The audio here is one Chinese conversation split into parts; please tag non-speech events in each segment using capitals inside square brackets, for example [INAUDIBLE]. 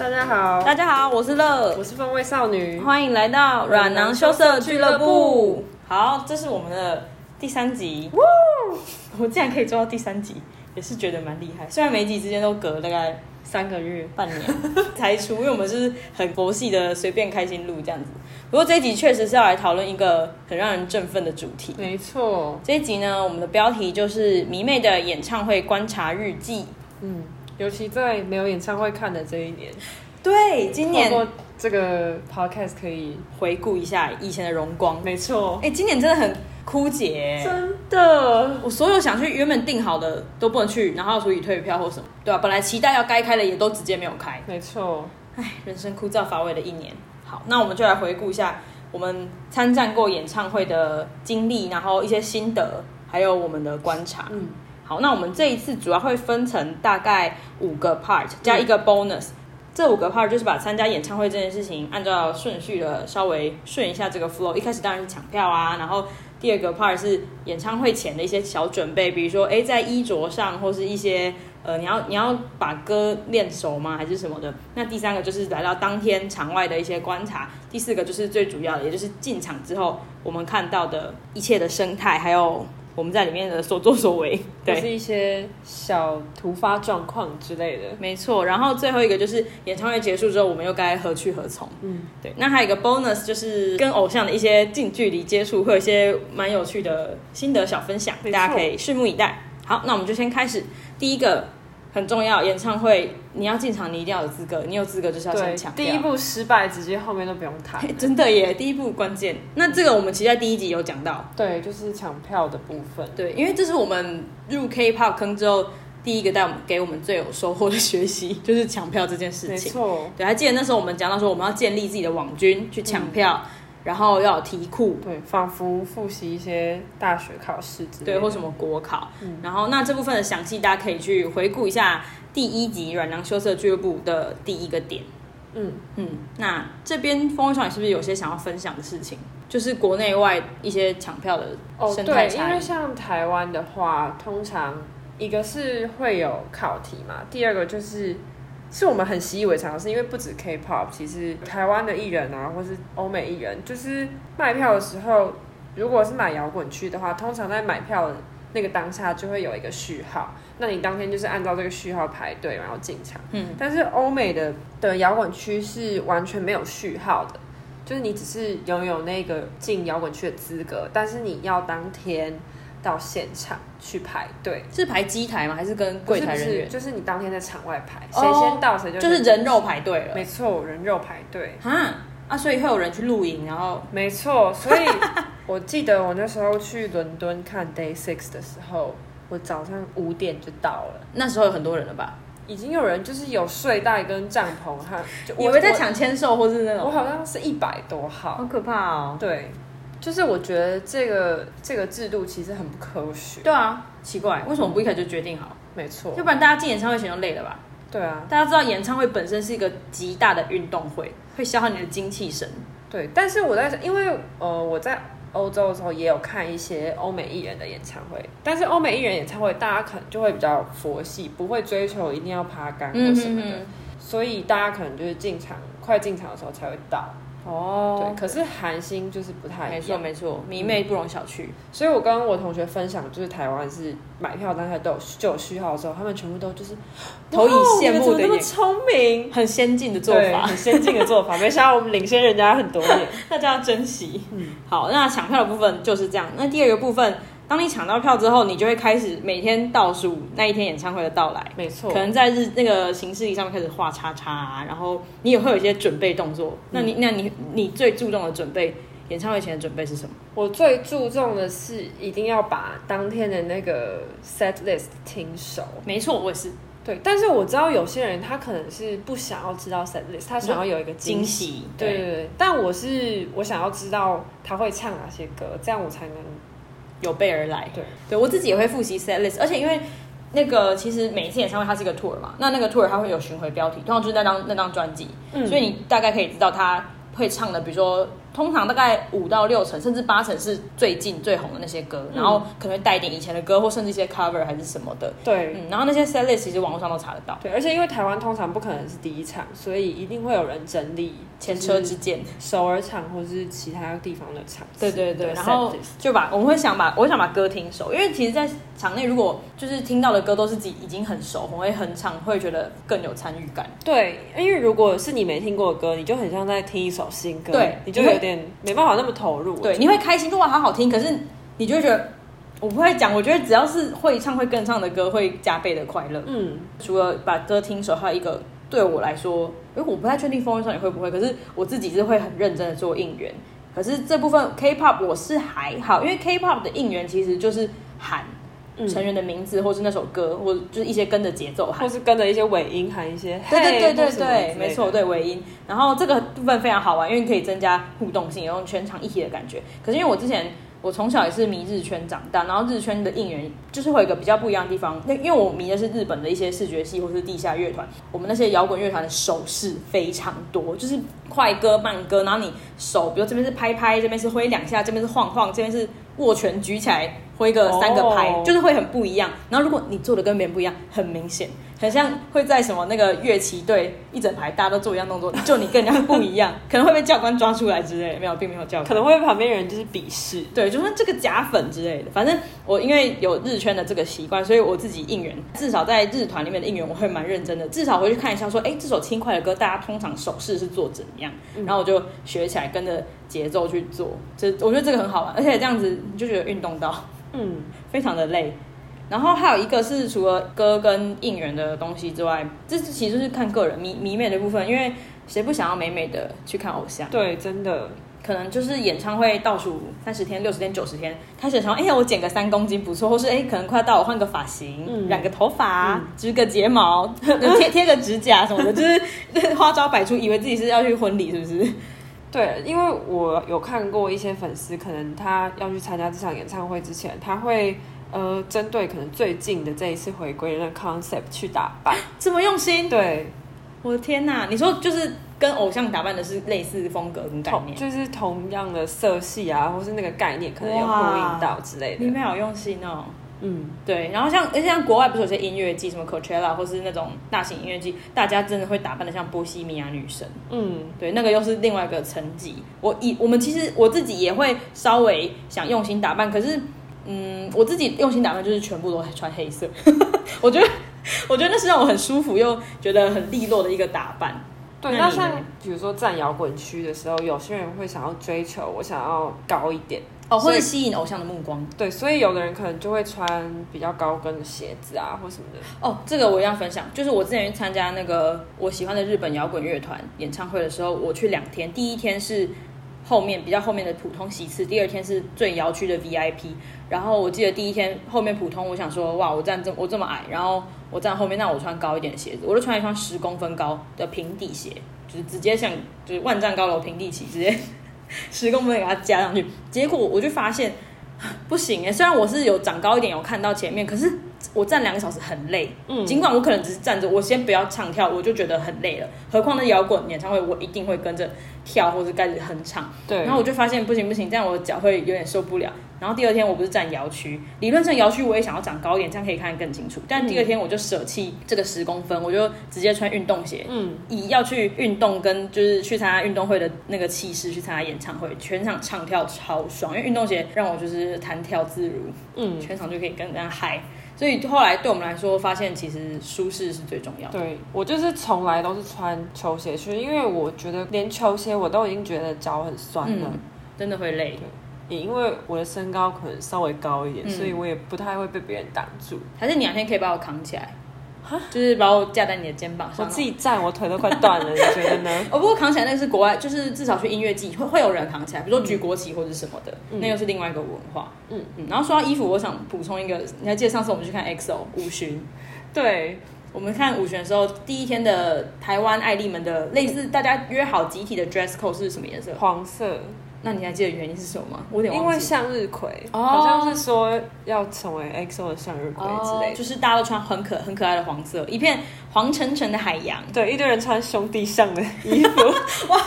大家好，大家好，我是乐，我是风味少女，欢迎来到软囊羞涩俱乐部。好，这是我们的第三集，哇，我竟然可以做到第三集，也是觉得蛮厉害。虽然每集之间都隔大概三个月、半年 [LAUGHS] 才出，因为我们是很佛系的，随便开心录这样子。不过这一集确实是要来讨论一个很让人振奋的主题。没错，这一集呢，我们的标题就是迷妹的演唱会观察日记。嗯，尤其在没有演唱会看的这一年，对，今年这个 podcast 可以回顾一下以前的荣光。没错，哎，今年真的很枯竭，真的，我所有想去原本订好的都不能去，然后所以退票或什么，对啊？本来期待要该开的也都直接没有开。没错，哎，人生枯燥乏味的一年。好，那我们就来回顾一下我们参战过演唱会的经历，然后一些心得，还有我们的观察。嗯。好，那我们这一次主要会分成大概五个 part 加一个 bonus，嗯、这五个 part 就是把参加演唱会这件事情按照顺序的稍微顺一下这个 flow。一开始当然是抢票啊，然后第二个 part 是演唱会前的一些小准备，比如说诶在衣着上或是一些呃你要你要把歌练熟吗还是什么的。那第三个就是来到当天场外的一些观察，第四个就是最主要的，也就是进场之后我们看到的一切的生态还有。我们在里面的所作所为，[LAUGHS] 对，是一些小突发状况之类的，没错。然后最后一个就是演唱会结束之后，我们又该何去何从？嗯，对。那还有一个 bonus 就是跟偶像的一些近距离接触，会有一些蛮有趣的心得小分享，大家可以拭目以待。好，那我们就先开始第一个。很重要，演唱会你要进场，你一定要有资格。你有资格就是要先抢。第一步失败，直接后面都不用谈。[LAUGHS] 真的耶，第一步关键。那这个我们其实在第一集有讲到。对，就是抢票的部分。对，因为这是我们入 K-pop 坑之后第一个带我们给我们最有收获的学习，[LAUGHS] 就是抢票这件事情。没错。对，还记得那时候我们讲到说，我们要建立自己的网军去抢票。嗯然后要有题库，对，仿佛复习一些大学考试之类的，对，或什么国考。嗯，然后那这部分的详细，大家可以去回顾一下第一集《软囊羞涩俱乐部》的第一个点。嗯嗯，那这边风味少女是不是有些想要分享的事情？就是国内外一些抢票的。哦，对，因为像台湾的话，通常一个是会有考题嘛，第二个就是。是我们很习以为常的事，因为不止 K-pop，其实台湾的艺人啊，或是欧美艺人，就是卖票的时候，如果是买摇滚区的话，通常在买票的那个当下就会有一个序号，那你当天就是按照这个序号排队，然后进场。嗯，但是欧美的的摇滚区是完全没有序号的，就是你只是拥有那个进摇滚区的资格，但是你要当天。到现场去排队，是排机台吗？还是跟柜台人员？就是你当天在场外排，谁先到谁就就是人肉排队了。没错，人肉排队。哈啊，所以会有人去露营，然后没错。所以 [LAUGHS] 我记得我那时候去伦敦看 Day Six 的时候，我早上五点就到了。那时候有很多人了吧？已经有人就是有睡袋跟帐篷哈，就以为在抢签售或是那种。我好像是一百多号，好可怕哦。对。就是我觉得这个这个制度其实很不科学。对啊，奇怪，为什么不一开始就决定好？嗯、没错，要不然大家进演唱会前就累了吧？对啊，大家知道演唱会本身是一个极大的运动会，会消耗你的精气神。对，但是我在因为呃我在欧洲的时候也有看一些欧美艺人的演唱会，但是欧美艺人演唱会大家可能就会比较佛系，不会追求一定要趴杆或什么的，嗯、哼哼，所以大家可能就是进场快进场的时候才会到。哦，对，可是韩星就是不太一样，没错没错，迷妹不容小觑。嗯，所以我跟我同学分享，就是台湾是买票当下都有就有序号的时候，他们全部都就是投以羡慕的眼。光，聪明，很先进的做法，很先进的做法，[LAUGHS] 没想到我们领先人家很多年，[LAUGHS] 大家要珍惜。嗯，好，那抢票的部分就是这样，那第二个部分。当你抢到票之后，你就会开始每天倒数那一天演唱会的到来。没错，可能在日那个行事历上面开始画叉叉啊，然后你也会有一些准备动作。嗯、那你那你你最注重的准备，演唱会前的准备是什么？我最注重的是一定要把当天的那个 set list 听熟。没错，我也是。对，但是我知道有些人他可能是不想要知道 set list，他想要有一个惊喜。喜对对对，但我是我想要知道他会唱哪些歌，这样我才能。有备而来，对。对，我自己也会复习 set list，而且因为那个其实每一次演唱会它是一个 tour 嘛，那那个 tour 它会有巡回标题，通常就是那张那张专辑，嗯，所以你大概可以知道它会唱的，比如说通常大概五到六成，甚至八成是最近最红的那些歌，然后可能会带一点以前的歌，或甚至一些 cover 还是什么的。对，嗯，然后那些 set list 其实网络上都查得到。对，而且因为台湾通常不可能是第一场，所以一定会有人整理前车之鉴，首尔场或是其他地方的场。对对对，然后就把我们会想把我想把歌听熟，因为其实，在场内如果就是听到的歌都是自己已经很熟，我会很唱，会觉得更有参与感。对，因为如果是你没听过的歌，你就很像在听一首新歌，对，你就有点没办法那么投入。对，你会开心，说哇好好听，可是你就会觉得我不会讲，我觉得只要是会唱会跟唱的歌，会加倍的快乐。嗯，除了把歌听熟，还有一个对我来说，因为我不太确定风味少女会不会，可是我自己是会很认真的做应援。可是这部分 K-pop 我是还好，因为 K-pop 的应援其实就是喊。成员的名字，或是那首歌，或者就是一些跟着节奏喊，或是跟着一些尾音喊一些。对对对对对，没错，对尾音。然后这个部分非常好玩，因为可以增加互动性，有全场一体的感觉。可是因为我之前我从小也是迷日圈长大，然后日圈的应援就是会有一个比较不一样的地方。那因为我迷的是日本的一些视觉系或是地下乐团，我们那些摇滚乐团的手势非常多，就是快歌慢歌，然后你手，比如这边是拍拍，这边是挥两下，这边是晃晃，这边是握拳举起来。挥个三个拍，oh. 就是会很不一样。然后如果你做的跟别人不一样，很明显，很像会在什么那个乐器队一整排大家都做一样动作，就你跟人家不一样，[LAUGHS] 可能会被教官抓出来之类的。没有，并没有教官，可能会被旁边人就是鄙视，对，就说这个假粉之类的。反正我因为有日圈的这个习惯，所以我自己应援，至少在日团里面的应援，我会蛮认真的。至少回去看一下，说，哎，这首轻快的歌，大家通常手势是做怎样？然后我就学起来，跟着节奏去做。这我觉得这个很好玩，而且这样子你就觉得运动到。嗯，[LAUGHS] 非常的累，然后还有一个是除了歌跟应援的东西之外，这其实是看个人迷迷妹的部分，因为谁不想要美美的去看偶像？对，真的，可能就是演唱会倒数三十天、六十天、九十天，开始想，哎呀，我减个三公斤不错，或是哎，可能快要到我换个发型，嗯、染个头发，嗯、织个睫毛，[LAUGHS] 贴贴个指甲什么的，就是花招百出，以为自己是要去婚礼，是不是？[LAUGHS] 对，因为我有看过一些粉丝，可能他要去参加这场演唱会之前，他会呃针对可能最近的这一次回归的那 concept 去打扮，这么用心。对，我的天哪！你说就是跟偶像打扮的是类似风格跟概念，就是同样的色系啊，或是那个概念可能有呼应到之类的。你们好用心哦。嗯，对，然后像而且像国外不是有些音乐季，什么 Coachella 或是那种大型音乐季，大家真的会打扮的像波西米亚女神。嗯，对，那个又是另外一个层级。我以我们其实我自己也会稍微想用心打扮，可是，嗯，我自己用心打扮就是全部都穿黑色。[LAUGHS] 我觉得，我觉得那是让我很舒服又觉得很利落的一个打扮。对，那像比如说站摇滚区的时候，有些人会想要追求我想要高一点。哦，或者吸引偶像的目光，对，所以有的人可能就会穿比较高跟的鞋子啊，或什么的。哦，这个我要分享，就是我之前去参加那个我喜欢的日本摇滚乐团演唱会的时候，我去两天，第一天是后面比较后面的普通席次，第二天是最摇区的 VIP。然后我记得第一天后面普通，我想说哇，我站这我这么矮，然后我站后面，那我穿高一点的鞋子，我就穿一双十公分高的平底鞋，就是直接像就是万丈高楼平地起，直接。[LAUGHS] 十公分给它加上去，结果我就发现不行哎！虽然我是有长高一点，有看到前面，可是我站两个小时很累。嗯，尽管我可能只是站着，我先不要唱跳，我就觉得很累了。何况那摇滚演唱会，我一定会跟着跳或者开始哼唱。对，然后我就发现不行不行，这样我的脚会有点受不了。然后第二天我不是站摇区，理论上摇区我也想要长高一点，这样可以看得更清楚。但第二天我就舍弃这个十公分，我就直接穿运动鞋，嗯，以要去运动跟就是去参加运动会的那个气势去参加演唱会，全场唱跳超爽，因为运动鞋让我就是弹跳自如，嗯，全场就可以跟人家嗨。所以后来对我们来说，发现其实舒适是最重要的。对，我就是从来都是穿球鞋去，因为我觉得连球鞋我都已经觉得脚很酸了，嗯，真的会累。也因为我的身高可能稍微高一点，嗯、所以我也不太会被别人挡住。还是你两天可以把我扛起来，哈就是把我架在你的肩膀上。我自己站，我腿都快断了，你觉得呢？[LAUGHS] 哦，不过扛起来那个是国外，就是至少去音乐季会会有人扛起来，比如说举国旗或者什么的，嗯、那又是另外一个文化。嗯嗯。然后说到衣服，我想补充一个，你还记得上次我们去看 EXO 五旬？对。我们看五选的时候，第一天的台湾爱丽们的类似大家约好集体的 dress code 是什么颜色？黄色。那你还记得原因是什么吗？我有点因为向日葵，oh, 好像是说要成为 XO 的向日葵之类的，oh, 就是大家都穿很可很可爱的黄色，一片黄澄澄的海洋。对，一堆人穿兄弟像的衣服，[LAUGHS] 哇，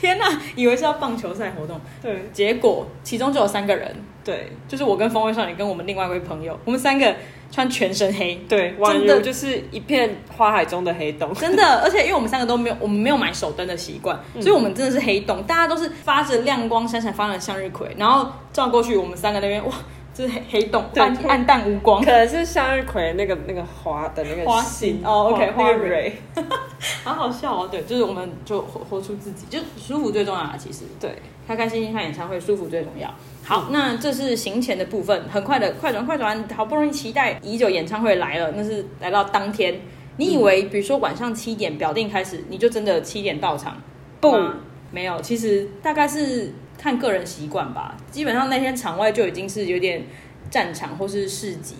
天哪，以为是要棒球赛活动。对，结果其中就有三个人，对，就是我跟风味少女跟我们另外一位朋友，我们三个。穿全身黑，对，真的就是一片花海中的黑洞，真的。而且因为我们三个都没有，我们没有买手灯的习惯，嗯、所以我们真的是黑洞。大家都是发着亮光、闪闪发亮的向日葵，然后照过去，我们三个那边哇，这是黑黑洞，暗暗淡无光。可能是向日葵那个那个花的那个花心哦，OK，花蕊，[LAUGHS] 好好笑哦。对，就是我们就活活出自己，就舒服最重要啊。其实，对，开开心心看演唱会，舒服最重要。好，那这是行前的部分，很快的快转快转，好不容易期待已久演唱会来了，那是来到当天。你以为，比如说晚上七点表定开始，你就真的七点到场？不，没有，其实大概是看个人习惯吧。基本上那天场外就已经是有点战场或是市集。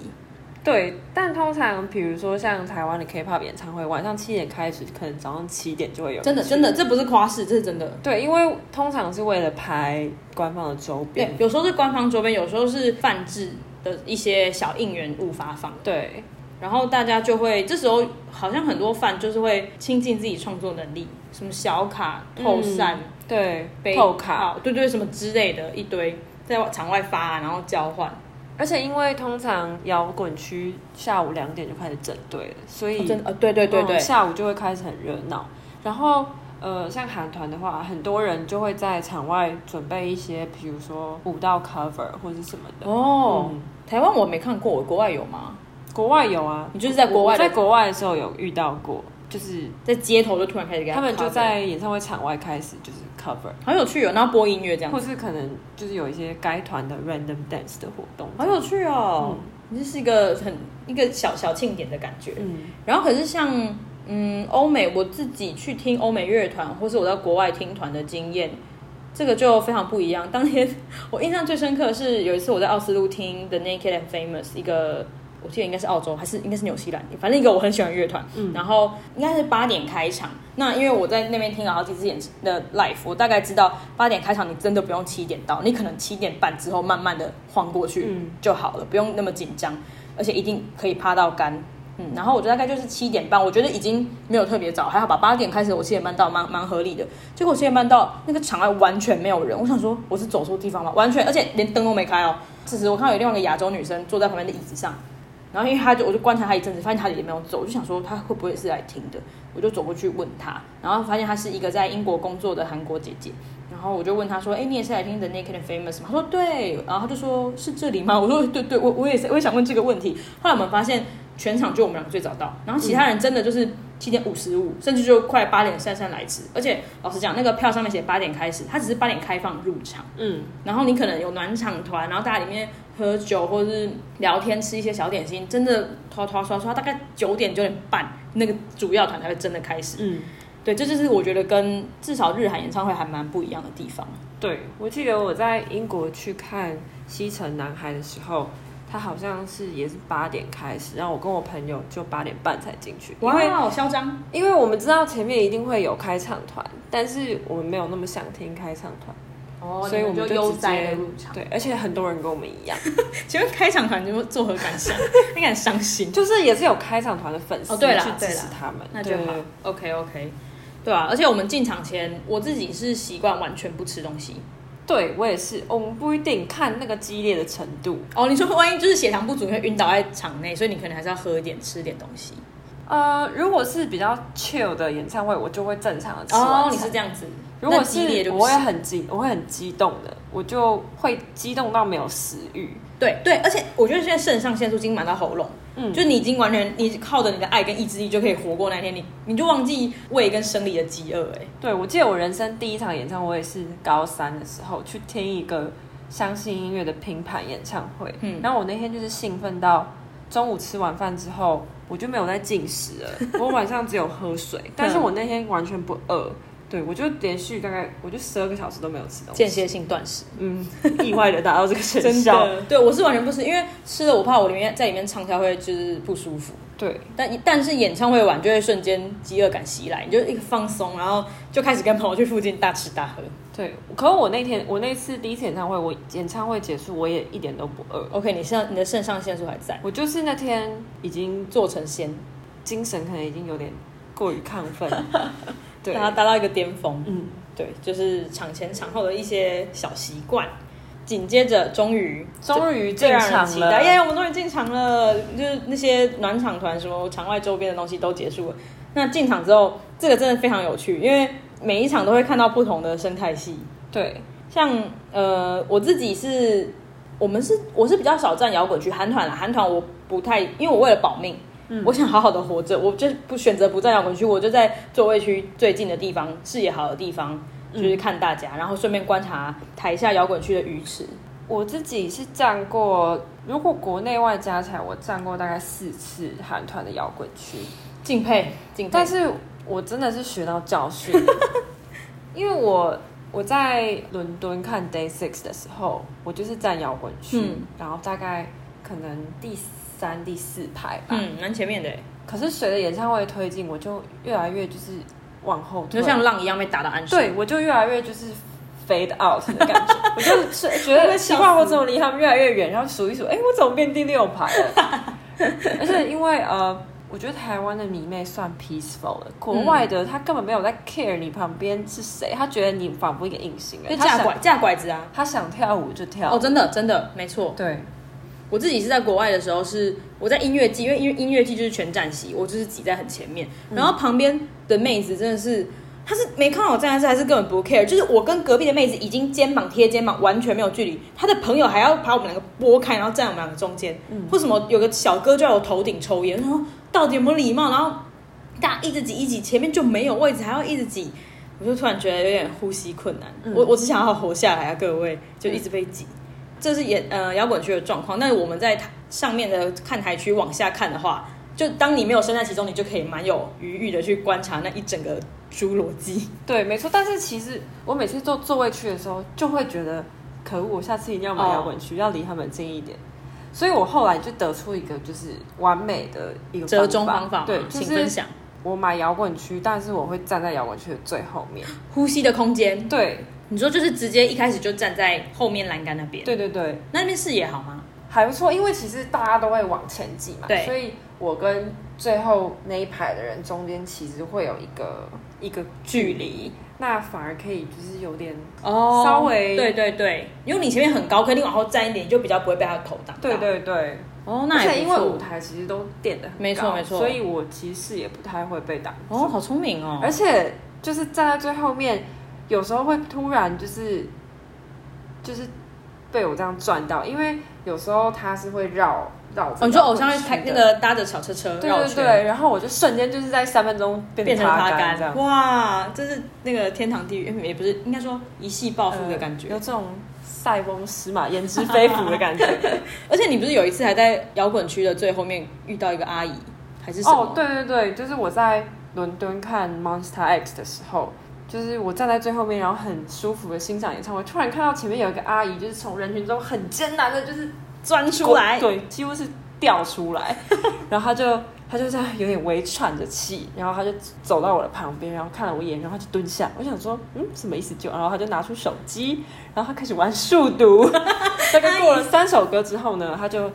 对，但通常比如说像台湾的 K-pop 演唱会，晚上七点开始，可能早上七点就会有。真的，真的，这不是夸饰，这是真的。对，因为通常是为了拍官方的周边，对，有时候是官方周边，有时候是泛制的一些小应援物发放。对，然后大家就会这时候好像很多饭就是会亲近自己创作能力，什么小卡、透扇、嗯，对，背透卡，对对，什么之类的一堆在场外发，然后交换。而且因为通常摇滚区下午两点就开始整队了，所以、哦、真的呃对对对对、嗯，下午就会开始很热闹。然后呃像韩团的话，很多人就会在场外准备一些，比如说舞蹈 cover 或者是什么的。哦，嗯、台湾我没看过，国外有吗？国外有啊，你就是在国外，在国外的时候有遇到过，就是在街头就突然开始给他，他们就在演唱会场外开始就是。Cover 好有趣哦，然后播音乐这样，或是可能就是有一些该团的 random dance 的活动，好有趣哦，这、嗯、是一个很一个小小庆典的感觉。嗯，然后可是像嗯欧美，我自己去听欧美乐团，或是我在国外听团的经验，这个就非常不一样。当天 [LAUGHS] 我印象最深刻的是有一次我在奥斯陆听 The Naked and Famous 一个。我记得应该是澳洲，还是应该是纽西兰，反正一个我很喜欢乐团。嗯，然后应该是八点开场。那因为我在那边听了好几次演的 live，我大概知道八点开场，你真的不用七点到，你可能七点半之后慢慢的晃过去就好了，嗯、不用那么紧张，而且一定可以趴到干。嗯，然后我觉得大概就是七点半，我觉得已经没有特别早，还好吧。八点开始，我七点半到，蛮蛮合理的。结果我七点半到，那个场外完全没有人，我想说我是走错地方吗？完全，而且连灯都没开哦。此时我看到有另外一个亚洲女生坐在旁边的椅子上。然后因为他就我就观察他一阵子，发现他也没有走，我就想说他会不会是来听的，我就走过去问他，然后发现他是一个在英国工作的韩国姐姐，然后我就问他说：“哎，你也是来听 The Naked and Famous 吗？”他说：“对。”然后他就说：“是这里吗？”我说：“对对，我我也是，我也想问这个问题。”后来我们发现全场就我们两个最早到，然后其他人真的就是七点五十五，甚至就快八点姗姗来迟。而且老实讲，那个票上面写八点开始，它只是八点开放入场，嗯，然后你可能有暖场团，然后大家里面。喝酒或者是聊天，吃一些小点心，真的拖拖刷刷，大概九点九点半，那个主要团才会真的开始。嗯，对，这就是我觉得跟至少日韩演唱会还蛮不一样的地方。对，我记得我在英国去看西城男孩的时候，他好像是也是八点开始，然后我跟我朋友就八点半才进去。哇，好嚣张！因为我们知道前面一定会有开场团，但是我们没有那么想听开场团。哦，所以我们就悠哉的入场。对，而且很多人跟我们一样。[LAUGHS] 请问开场团你们作何感想？[LAUGHS] 应该很伤心。就是也是有开场团的粉丝去支持他们，那就好。OK OK，对啊，而且我们进场前，我自己是习惯完全不吃东西。对我也是，我们不一定看那个激烈的程度。哦，你说万一就是血糖不足，你会晕倒在场内，所以你可能还是要喝一点、吃点东西。呃，如果是比较 chill 的演唱会，我就会正常的吃。哦，你是这样子。如果是我会很激，我会很激动的，我就会激动到没有食欲。对对，而且我觉得现在肾上腺素已经满到喉咙，嗯，就你已经完全，你靠着你的爱跟意志力就可以活过那天，你你就忘记胃跟生理的饥饿。哎，对，我记得我人生第一场演唱会是高三的时候去听一个相信音乐的拼盘演唱会，嗯，然后我那天就是兴奋到中午吃完饭之后，我就没有再进食了，我晚上只有喝水，[LAUGHS] 但是我那天完全不饿。对，我就连续大概我就十二个小时都没有吃东西，间歇性断食，嗯，意外的达到这个成效。[LAUGHS] 对，我是完全不吃，因为吃了我怕我里面在里面唱跳会就是不舒服。对，但但是演唱会完就会瞬间饥饿感袭来，你就一个放松，然后就开始跟朋友去附近大吃大喝。对，可是我那天我那次第一次演唱会，我演唱会结束我也一点都不饿。OK，你现在你的肾上腺素还在，我就是那天已经做成仙，精神可能已经有点过于亢奋，[LAUGHS] 对，让它达到一个巅峰。嗯，对，就是场前场后的一些小习惯。紧接着，终于终于进场了，耶！我们终于进场了，就是那些暖场团什么场外周边的东西都结束了。那进场之后，这个真的非常有趣，因为每一场都会看到不同的生态系。对，像呃，我自己是，我们是我是比较少站摇滚区，韩团啦，韩团我不太，因为我为了保命，嗯，我想好好的活着，我就不选择不在摇滚区，我就在座位区最近的地方，视野好的地方。就是看大家，然后顺便观察台下摇滚区的鱼池。我自己是站过，如果国内外加起来，我站过大概四次韩团的摇滚区，敬佩敬佩。但是我真的是学到教训，[LAUGHS] 因为我我在伦敦看 Day Six 的时候，我就是站摇滚区，嗯、然后大概可能第三、第四排吧，嗯，蛮前面的。可是随着演唱会推进，我就越来越就是。往后就像浪一样被打到岸上，对，我就越来越就是 fade out 的感觉，[LAUGHS] 我就是觉得奇怪，我怎么离他们越来越远？然后数一数，哎，我怎么变第六排了？[LAUGHS] 而且因为呃，我觉得台湾的迷妹算 peaceful 的，国外的他根本没有在 care 你旁边是谁，他觉得你仿佛一个隐形人，架拐架拐子啊，他想跳舞就跳。哦，真的真的没错，对。我自己是在国外的时候，是我在音乐季，因为音音乐季就是全站席，我就是挤在很前面，然后旁边的妹子真的是，她是没看到我站在这，还是根本不 care，就是我跟隔壁的妹子已经肩膀贴肩膀，完全没有距离，她的朋友还要把我们两个拨开，然后站我们两个中间，嗯，为什么有个小哥就在我头顶抽烟，然后到底有没有礼貌？然后大家一直挤一挤，前面就没有位置，还要一直挤，我就突然觉得有点呼吸困难，嗯、我我只想要活下来啊，各位，就一直被挤。嗯这是演呃摇滚区的状况。那我们在上面的看台区往下看的话，就当你没有身在其中，你就可以蛮有余裕的去观察那一整个侏罗纪。对，没错。但是其实我每次坐座位区的时候，就会觉得可恶，我下次一定要买摇滚区，哦、要离他们近一点。所以我后来就得出一个就是完美的一个折中方法。对，请分享。我买摇滚区，但是我会站在摇滚区的最后面，呼吸的空间。对。你说就是直接一开始就站在后面栏杆那边？对对对，那边视野好吗？还不错，因为其实大家都会往前挤嘛，对，所以我跟最后那一排的人中间其实会有一个一个距离，那反而可以就是有点哦，稍微对对对，因为你前面很高，可以你往后站一点，就比较不会被他头挡。对对对，哦，那而且因为舞台其实都垫的没错没错，所以我其实视野不太会被挡。哦，好聪明哦，而且就是站在最后面。有时候会突然就是，就是被我这样转到，因为有时候他是会绕绕。哦，你说偶像会开那个搭着小车车绕，对对对，然后我就瞬间就是在三分钟变成他干这样。哇，这是那个天堂地狱，也不是应该说一夕暴富的感觉，有这种塞翁失马焉知非福的感觉。[LAUGHS] 而且你不是有一次还在摇滚区的最后面遇到一个阿姨，还是什么？哦，对对对，就是我在伦敦看 Monster X 的时候。就是我站在最后面，然后很舒服的欣赏演唱会，突然看到前面有一个阿姨，就是从人群中很艰难的，就是钻出来，[LAUGHS] 对，几乎是掉出来，[LAUGHS] 然后她就她就这样有点微喘着气，然后她就走到我的旁边，然后看了我一眼，然后就蹲下。我想说，嗯，什么意思就？就然后她就拿出手机，然后他开始玩数独。[LAUGHS] 大概过了三首歌之后呢，他就。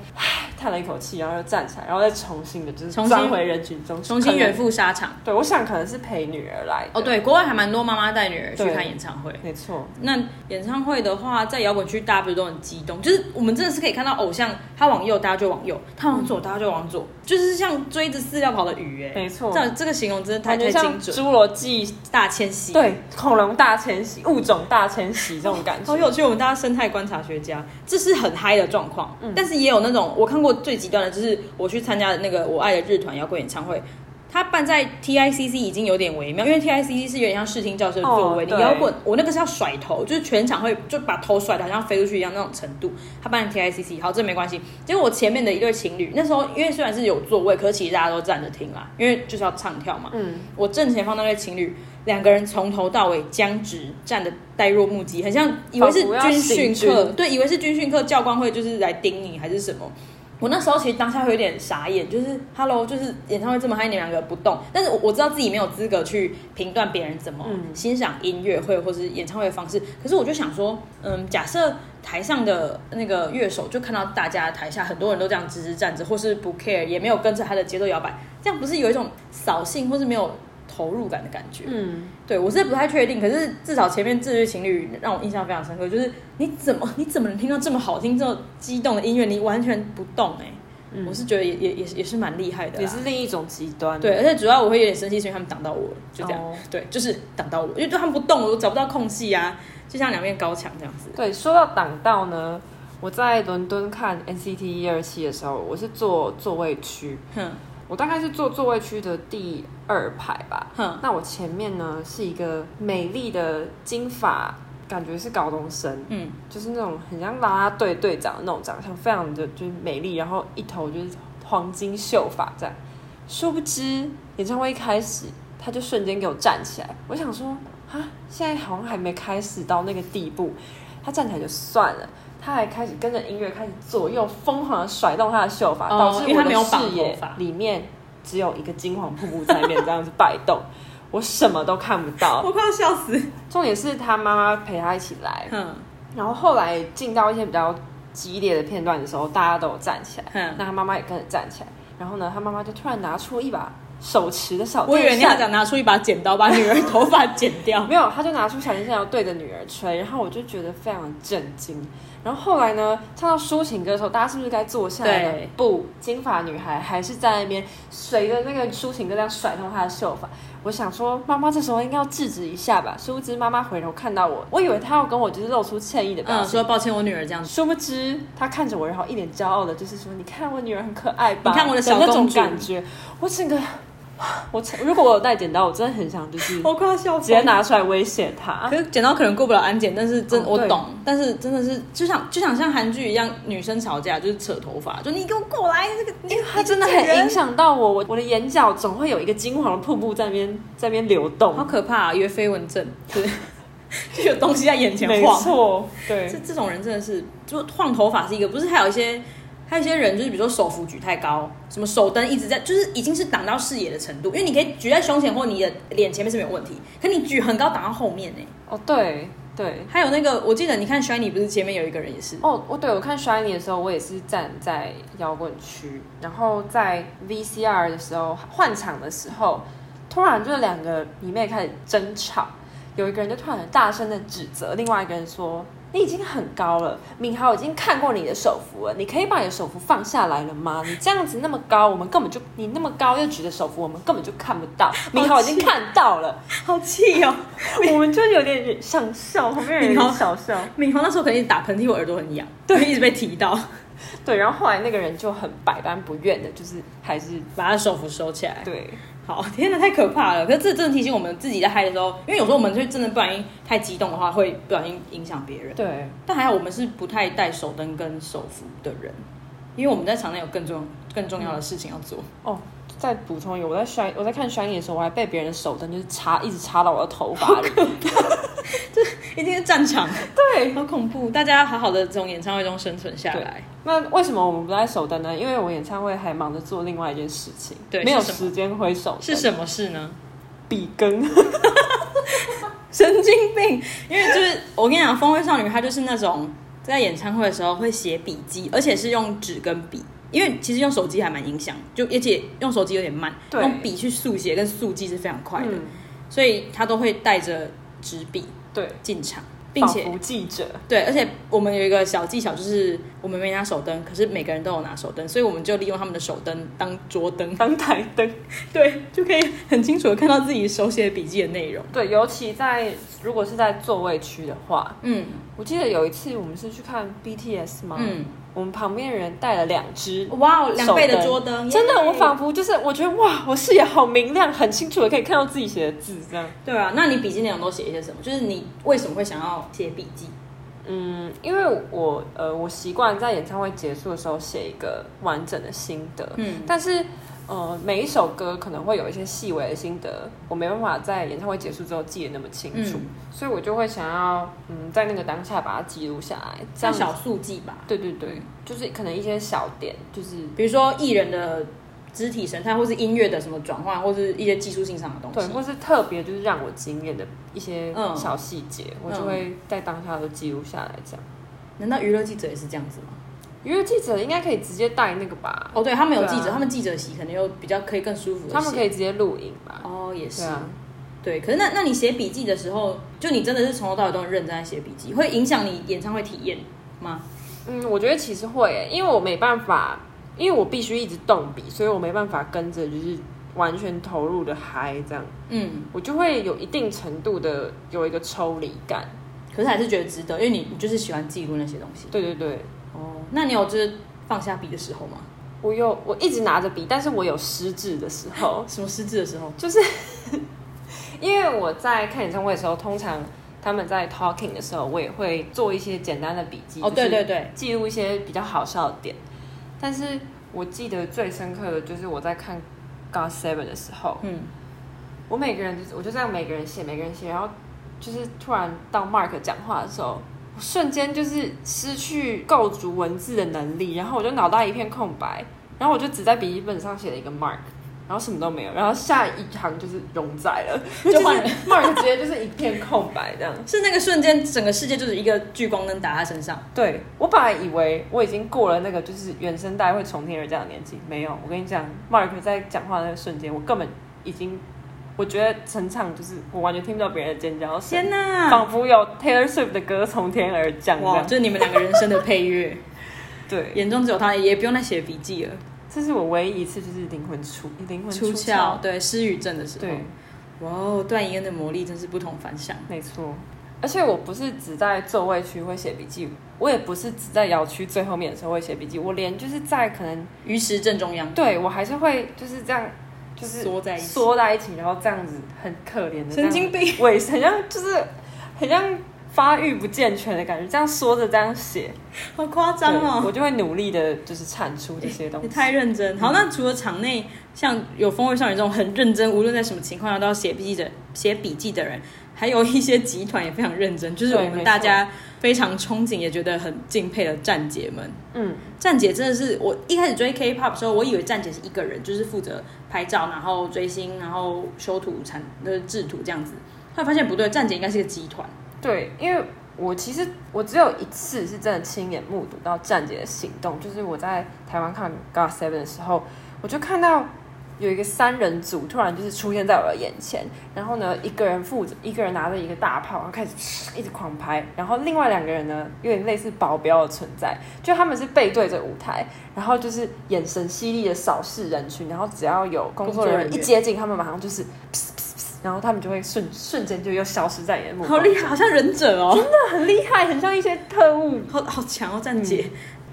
叹了一口气，然后又站起来，然后再重新的，就是重新回人群中，重新远赴沙场。对，我想可能是陪女儿来。哦，对，国外还蛮多妈妈带女儿去看演唱会。没错。那演唱会的话，在摇滚区，大家不是都很激动？就是我们真的是可以看到偶像，他往右，大家就往右；他往左，大家就往左。就是像追着饲料跑的鱼，哎，没错。这这个形容真的太太精准。侏罗纪大迁徙，对，恐龙大迁徙，物种大迁徙这种感觉，好有趣。我们大家生态观察学家，这是很嗨的状况。嗯，但是也有那种我看过最极端的，就是。我去参加的那个我爱的日团摇滚演唱会，他办在 TICC 已经有点微妙，因为 TICC 是有点像视听教室的座位。你摇滚，我那个是要甩头，就是全场会就把头甩的好像飞出去一样那种程度。他办在 TICC，好，这没关系。结果我前面的一对情侣，那时候因为虽然是有座位，可是其实大家都站着听啦，因为就是要唱跳嘛。嗯，我正前方那对情侣。两个人从头到尾僵直站的呆若木鸡，很像以为是军训课，对，以为是军训课，教官会就是来盯你还是什么。我那时候其实当下会有点傻眼，就是 Hello，就是演唱会这么嗨，你们两个不动。但是我我知道自己没有资格去评断别人怎么欣赏音乐会或是演唱会的方式。可是我就想说，嗯，假设台上的那个乐手就看到大家台下很多人都这样直直站着，或是不 care，也没有跟着他的节奏摇摆，这样不是有一种扫兴或是没有投入感的感觉？嗯，对我是不太确定。可是至少前面这对情侣让我印象非常深刻，就是你怎么 [LAUGHS] 你怎么能听到这么好听、这么激动的音乐，你完全不动哎、欸？嗯、我是觉得也也也是也是蛮厉害的，也是另一种极端。对，而且主要我会有点生气，是因为他们挡到我了，就这样。哦、对，就是挡到我，因为他们不动，我都找不到空隙啊，就像两面高墙这样子。对，说到挡到呢，我在伦敦看 NCT 一二七的时候，我是坐座位区。哼。我大概是坐座位区的第二排吧。哼，那我前面呢是一个美丽的金发，感觉是高中生。嗯，就是那种很像啦啦队队长的那种长相，非常的就是美丽，然后一头就是黄金秀发这样。殊不知演唱会一开始，他就瞬间给我站起来。我想说，啊，现在好像还没开始到那个地步，他站起来就算了。他还开始跟着音乐开始左右疯狂的甩动他的秀发，导致我的视野里面只有一个金黄瀑布在那边这样子摆动，我什么都看不到，[LAUGHS] 我快要笑死。重点是他妈妈陪他一起来，嗯，然后后来进到一些比较激烈的片段的时候，大家都有站起来，嗯，那他妈妈也跟着站起来，然后呢，他妈妈就突然拿出一把手持的小，我以为你要讲拿出一把剪刀把女儿头发剪掉，[LAUGHS] 没有，他就拿出小电扇要对着女儿吹，然后我就觉得非常震惊。然后后来呢，唱到抒情歌的时候，大家是不是该坐下来了？对不，金发女孩还是在那边随着那个抒情歌这样甩动她的秀发。我想说，妈妈这时候应该要制止一下吧。殊不知妈妈回头看到我，我以为她要跟我就是露出歉意的表情，嗯，说抱歉，我女儿这样子。殊不知她看着我，然后一脸骄傲的，就是说，你看我女儿很可爱吧？你看我的小公主，感觉我整个。[LAUGHS] 我如果我有带剪刀，我真的很想就是 [LAUGHS] 我快要笑，直接拿出来威胁他。可是剪刀可能过不了安检，但是真、哦、我懂，但是真的是就像就想像韩剧一样，女生吵架就是扯头发，就你给我过来这个，因为他真的很影响到我，我我的眼角总会有一个金黄的瀑布在那边在那边流动，好可怕、啊，以为飞蚊症，对，[LAUGHS] 就有东西在眼前晃，没错，对，这这种人真的是，就晃头发是一个，不是还有一些。还有一些人就是，比如说手幅举太高，什么手灯一直在，就是已经是挡到视野的程度。因为你可以举在胸前或你的脸前面是没有问题，可你举很高挡到后面呢。哦，对对。还有那个，我记得你看 Shiny 不是前面有一个人也是。哦，我对我看 Shiny 的时候，我也是站在摇滚区，然后在 VCR 的时候换场的时候，突然就两个迷妹开始争吵，有一个人就突然很大声的指责另外一个人说。你已经很高了，敏豪已经看过你的手幅了，你可以把你的手幅放下来了吗？你这样子那么高，我们根本就你那么高又举着手幅，我们根本就看不到。[LAUGHS] 敏豪已经看到了，好气哦！我们就有点想笑，旁边人有点小笑。敏豪那时候肯定打喷嚏，我耳朵很痒，对，一直被提到。对，然后后来那个人就很百般不愿的，就是还是把他手幅收起来。对。好，[LAUGHS] 天哪，太可怕了！可是这真的提醒我们自己在嗨的时候，因为有时候我们就真的不小心太激动的话，会不小心影响别人。对，但还好我们是不太带手灯跟手扶的人，因为我们在场内有更重更重要的事情要做。哦，再补充一个，我在摔我在看摔你的时候，我还被别人的手灯就是插一直插到我的头发里。这 [LAUGHS] 一定是战场，对，好恐怖！大家好好的从演唱会中生存下来。那为什么我们不在手灯呢？因为我演唱会还忙着做另外一件事情，对，没有时间挥手。是什么事呢？笔耕，[LAUGHS] 神经病！因为就是我跟你讲，风味少女她就是那种在演唱会的时候会写笔记，而且是用纸跟笔。因为其实用手机还蛮影响，就而且用手机有点慢，用笔去速写跟速记是非常快的，嗯、所以她都会带着纸笔。对，进场，并且记者对，而且我们有一个小技巧，就是我们没拿手灯，可是每个人都有拿手灯，所以我们就利用他们的手灯当桌灯、当台灯，[LAUGHS] 对，就可以很清楚的看到自己手写笔记的内容。对，尤其在如果是在座位区的话，嗯，我记得有一次我们是去看 BTS 嘛？嗯。我们旁边人带了两只，哇，两倍的桌灯，真的，我仿佛就是，我觉得哇，我视野好明亮，很清楚的可以看到自己写的字，这样。对啊，那你笔记内容都写一些什么？就是你为什么会想要写笔记？嗯，因为我呃，我习惯在演唱会结束的时候写一个完整的心得，嗯，但是呃，每一首歌可能会有一些细微的心得，我没办法在演唱会结束之后记得那么清楚，嗯、所以我就会想要，嗯，在那个当下把它记录下来，这样小速记吧。对对对，就是可能一些小点，就是比如说艺人的肢体神态，或是音乐的什么转换，或是一些技术性上的东西，对，或是特别就是让我惊艳的一些小细节，嗯、我就会在当下都记录下来。这样，难道娱乐记者也是这样子吗？娱乐记者应该可以直接带那个吧？哦，对他们有记者，啊、他们记者席可能又比较可以更舒服。他们可以直接录影吧？哦，也是。对，可是那那你写笔记的时候，就你真的是从头到尾都很认真在写笔记，会影响你演唱会体验吗？嗯，我觉得其实会，因为我没办法，因为我必须一直动笔，所以我没办法跟着就是完全投入的嗨这样。嗯，我就会有一定程度的有一个抽离感，可是还是觉得值得，因为你你就是喜欢记录那些东西。对对对。哦，那你有就是放下笔的时候吗？我有，我一直拿着笔，但是我有失智的时候。什么失智的时候？就是 [LAUGHS] 因为我在看演唱会的时候，通常他们在 talking 的时候，我也会做一些简单的笔记。哦，对对对，记录一些比较好笑的点。但是我记得最深刻的就是我在看 God Seven 的时候，嗯，我每个人就是我就这样每个人写，每个人写，然后就是突然到 Mark 讲话的时候。瞬间就是失去构筑文字的能力，然后我就脑袋一片空白，然后我就只在笔记本上写了一个 mark，然后什么都没有，然后下一行就是容载了，[LAUGHS] 就换 [LAUGHS] mark 直接就是一片空白这样。是那个瞬间，整个世界就是一个聚光灯打在身上。对，我本来以为我已经过了那个就是原声带会从天而降的年纪，没有。我跟你讲，mark 在讲话的那个瞬间，我根本已经。我觉得整场就是我完全听不到别人的尖叫声，天哪，仿佛有 Taylor Swift 的歌从天而降。哇，就是你们两个人生的配乐。[LAUGHS] 对，眼中只有他，也不用再写笔记了。这是我唯一一次就是灵魂出灵魂出窍，对，失语症的时候。对，哇哦，段宜恩的魔力真是不同凡响。没错，而且我不是只在座位区会写笔记，我也不是只在摇区最后面的时候会写笔记，我连就是在可能鱼池正中央，对我还是会就是这样。就是缩在一起，缩在一起，然后这样子很可怜的神经病，尾很像就是很像发育不健全的感觉，这样缩着这样写，好夸张哦！我就会努力的，就是产出这些东西。你太认真。好，那除了场内像有风味少女这种很认真，无论在什么情况下都要写笔记的写笔记的人。还有一些集团也非常认真，就是我们大家非常憧憬也觉得很敬佩的站姐们。嗯，站姐真的是我一开始追 K-pop 的时候，我以为站姐是一个人，就是负责拍照，然后追星，然后修图、产的制图这样子。后来发现不对，站姐应该是个集团。对，因为我其实我只有一次是真的亲眼目睹到站姐的行动，就是我在台湾看 GOT7 的时候，我就看到。有一个三人组突然就是出现在我的眼前，然后呢，一个人负责，一个人拿着一个大炮，然后开始一直狂拍，然后另外两个人呢，有点类似保镖的存在，就他们是背对着舞台，然后就是眼神犀利的扫视人群，然后只要有工作人员一接近，他们马上就是，然后他们就会瞬瞬间就又消失在眼目。好厉害，好像忍者哦，真的很厉害，很像一些特务，好好强哦，站姐。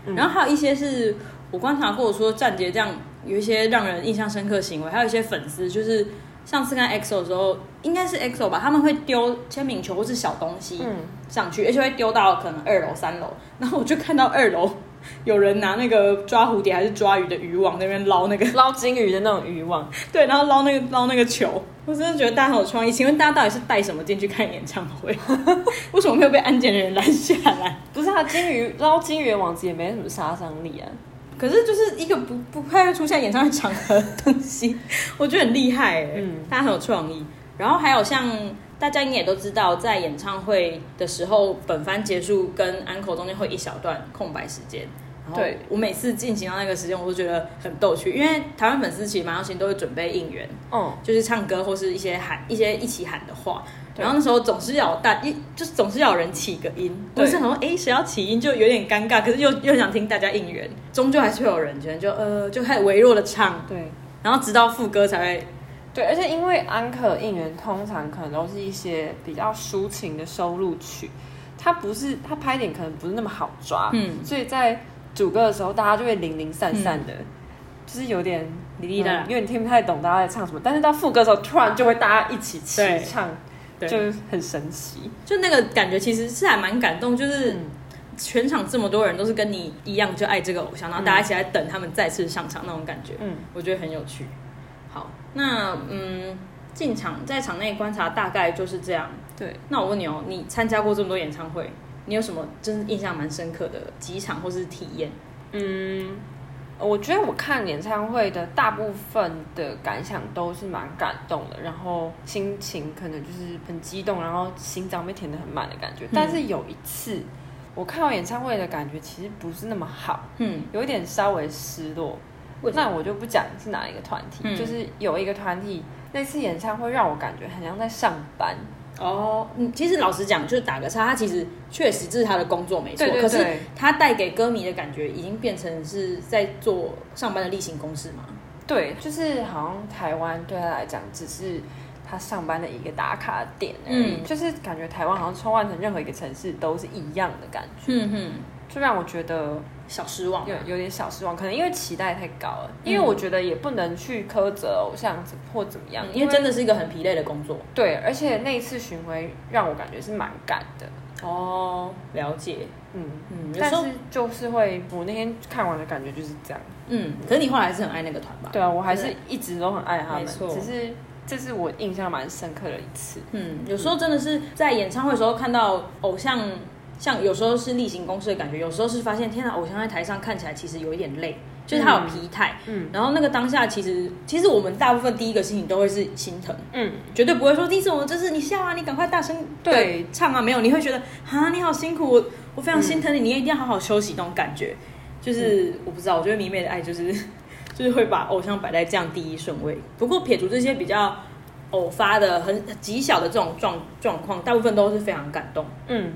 嗯、然后还有一些是我观察过，说站姐这样。有一些让人印象深刻行为，还有一些粉丝，就是上次看 EXO 的时候，应该是 EXO 吧，他们会丢签名球或是小东西上去，嗯、而且会丢到可能二楼、三楼，然后我就看到二楼有人拿那个抓蝴蝶还是抓鱼的渔网那边捞那个 [LAUGHS] 捞金鱼的那种渔网，[LAUGHS] 对，然后捞那个捞那个球，我真的觉得大家很有创意。请问大家到底是带什么进去看演唱会？[LAUGHS] 为什么没有被安检人员拦下来？不是啊金鱼捞金鱼的网子也没什么杀伤力啊。可是就是一个不不太会出现演唱会场合的东西，我觉得很厉害哎，嗯，他很有创意。然后还有像大家应该也都知道，在演唱会的时候，本番结束跟安可中间会一小段空白时间。对，我每次进行到那个时间，我都觉得很逗趣，因为台湾粉丝其实蛮用心，都会准备应援，哦，就是唱歌或是一些喊一些一起喊的话。然后那时候总是要大一，就是总是要有人起个音，对。我是想说，哎，谁要起音就有点尴尬，可是又又想听大家应援，终究还是会有人觉得就呃就开始微弱的唱，对，然后直到副歌才会，对，而且因为安可应援通常可能都是一些比较抒情的收录曲，它不是它拍点可能不是那么好抓，嗯，所以在主歌的时候大家就会零零散散的，嗯、就是有点哩哩啦，因为你听不太懂大家在唱什么，但是到副歌的时候突然就会大家一起齐唱。对。就是很神奇，就那个感觉其实是还蛮感动，就是全场这么多人都是跟你一样就爱这个偶像，然后大家一起来等他们再次上场那种感觉，嗯，我觉得很有趣。好，那嗯，进场在场内观察大概就是这样。对，那我问你哦，你参加过这么多演唱会，你有什么真印象蛮深刻的几场或是体验？嗯。我觉得我看演唱会的大部分的感想都是蛮感动的，然后心情可能就是很激动，然后心脏被填得很满的感觉。但是有一次我看到演唱会的感觉其实不是那么好，嗯，有一点稍微失落。那我就不讲是哪一个团体，嗯，就是有一个团体那次演唱会让我感觉很像在上班。哦，嗯，其实老实讲，就是打个岔，他其实确实这是他的工作没错，对对对，可是他带给歌迷的感觉已经变成是在做上班的例行公事嘛？对，就是好像台湾对他来讲只是他上班的一个打卡点而已，嗯，就是感觉台湾好像创换成任何一个城市都是一样的感觉，嗯哼，就让我觉得。小失望，有有点小失望，可能因为期待太高了。因为我觉得也不能去苛责偶像或怎么样，因为真的是一个很疲累的工作。对，而且那一次巡回让我感觉是蛮赶的。哦，了解。嗯嗯，但是就是会，我那天看完的感觉就是这样。嗯，可是你后来还是很爱那个团吧？对啊，我还是一直都很爱他们。只是这是我印象蛮深刻的一次。嗯，有时候真的是在演唱会的时候看到偶像。像有时候是例行公事的感觉，有时候是发现天哪，偶像在台上看起来其实有一点累，就是他有疲态。嗯，然后那个当下其实其实我们大部分第一个心情都会是心疼，嗯，绝对不会说第一次我们就是你笑啊，你赶快大声对唱啊，没有，你会觉得啊你好辛苦，我我非常心疼你，你也一定要好好休息那种感觉。就是我不知道，我觉得迷妹的爱就是就是会把偶像摆在这样第一顺位。不过撇除这些比较偶发的很极小的这种状状况，大部分都是非常感动。嗯。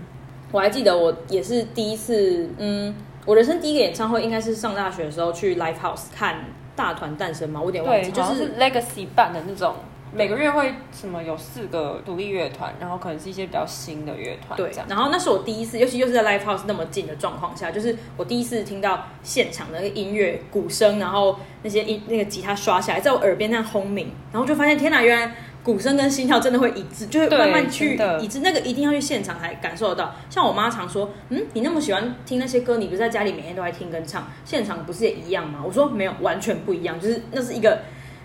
我还记得我也是第一次，嗯，我人生第一个演唱会应该是上大学的时候去 Live House 看大团诞生嘛，我有点忘记，就是 Legacy 办的那种，每个月会什么有四个独立乐团，然后可能是一些比较新的乐团，对，然后那是我第一次，尤其又是在 Live House 那么近的状况下，就是我第一次听到现场的那个音乐、鼓声，然后那些音那个吉他刷下来，在我耳边那样轰鸣，然后就发现天哪，原来。鼓声跟心跳真的会一致，就会慢慢去一致。那个一定要去现场才感受得到。像我妈常说：“嗯，你那么喜欢听那些歌，你不是在家里每天都在听跟唱，现场不是也一样吗？”我说：“没有，完全不一样，就是那是一个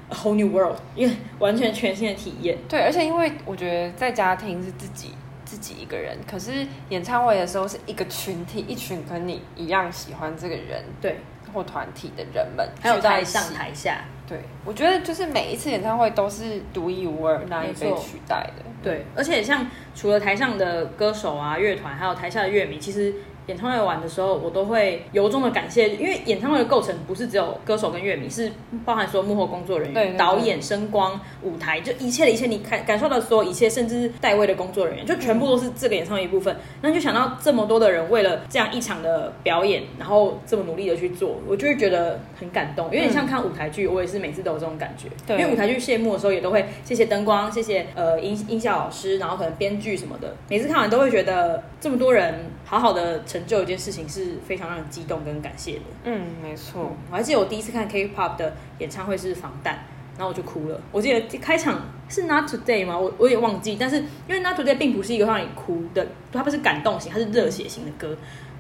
whole new world，因为完全全新的体验。”对，而且因为我觉得在家听是自己自己一个人，可是演唱会的时候是一个群体，一群跟你一样喜欢这个人，对，或团体的人们，还有台上台下。对，我觉得就是每一次演唱会都是独一无二，难以被取代的。对，而且像除了台上的歌手啊、乐团，还有台下的乐迷，其实。演唱会完的时候，我都会由衷的感谢，因为演唱会的构成不是只有歌手跟乐迷，是包含说幕后工作人员、对对对导演、声光、舞台，就一切的一切，你感感受到所有一切，甚至是带位的工作人员，就全部都是这个演唱会一部分。那就想到这么多的人为了这样一场的表演，然后这么努力的去做，我就会觉得很感动。因为你像看舞台剧，我也是每次都有这种感觉。对，因为舞台剧谢幕的时候，也都会谢谢灯光，谢谢呃音音效老师，然后可能编剧什么的，每次看完都会觉得这么多人好好的。成就一件事情是非常让人激动跟感谢的。嗯，没错。嗯，我还记得我第一次看 K-pop 的演唱会是防弹，然后我就哭了。我记得开场是 Not Today 吗？我我也忘记。但是因为 Not Today 并不是一个让你哭的，它不是感动型，它是热血型的歌。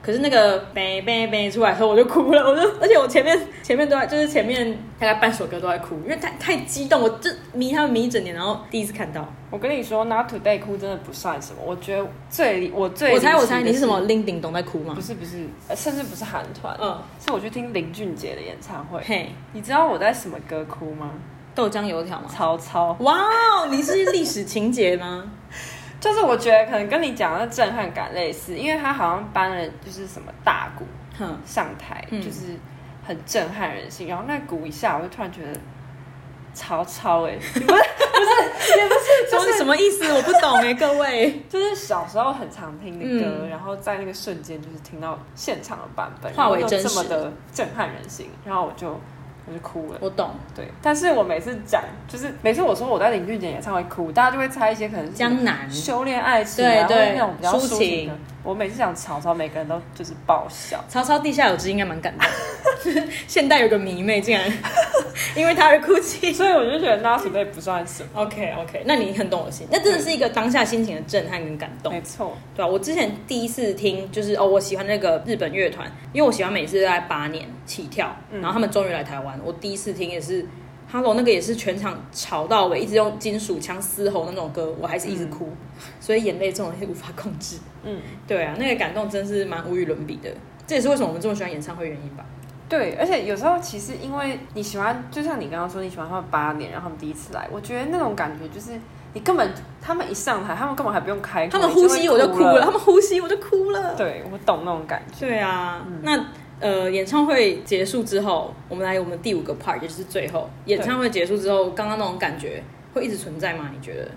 可是那个 bang bang bang 出来的时候，我就哭了。我就 [LAUGHS] 而且我前面前面都在，就是前面大概半首歌都在哭，因为太太激动，我就迷他们迷一整年，然后第一次看到。我跟你说，Not Today 哭真的不算什么。我觉得最我最我猜我猜你是什么林顶懂在哭吗？不是不是，甚至不是韩团，嗯，是我去听林俊杰的演唱会。嘿，你知道我在什么歌哭吗？豆浆油条吗？曹操。哇哦，你是历史情节吗？[LAUGHS] 就是我觉得可能跟你讲的震撼感类似，因为他好像搬了就是什么大鼓上台，嗯、就是很震撼人心。然后那鼓一下，我就突然觉得曹操哎、[LAUGHS] 欸，不是不是也不是，就是什么意思？我不懂哎、欸，[LAUGHS] 各位。就是小时候很常听的歌，嗯、然后在那个瞬间就是听到现场的版本，化为真实，这么的震撼人心，然后我就。我就哭了，我懂，对，但是我每次讲，就是每次我说我在林俊杰演唱会哭，大家就会猜一些可能是江南修炼爱情，对对，那种比较抒情的，我每次讲曹操，每个人都就是爆笑。曹操地下有知应该蛮感动。现代有个迷妹竟然因为他而哭泣，所以我就觉得 Not Today 不算什么。OK OK，那你很懂我心，那真的是一个当下心情的震撼跟感动。没错，对啊，我之前第一次听就是哦，我喜欢那个日本乐团，因为我喜欢每次都在八年起跳，然后他们终于来台湾，我第一次听也是。Hello，那个也是全场吵到尾，一直用金属腔嘶吼那种歌，我还是一直哭，嗯、所以眼泪这种东西无法控制。嗯，对啊，那个感动真是蛮无与伦比的。这也是为什么我们这么喜欢演唱会原因吧？对，而且有时候其实因为你喜欢，就像你刚刚说你喜欢他们八年，然后他们第一次来，我觉得那种感觉就是你根本他们一上台，他们根本还不用开口，他们呼吸我就哭了，他们呼吸我就哭了。对，我懂那种感觉。对啊，嗯、那。呃，演唱会结束之后，我们来我们第五个 part，也就是最后。演唱会结束之后，刚刚那种感觉会一直存在吗？你觉得？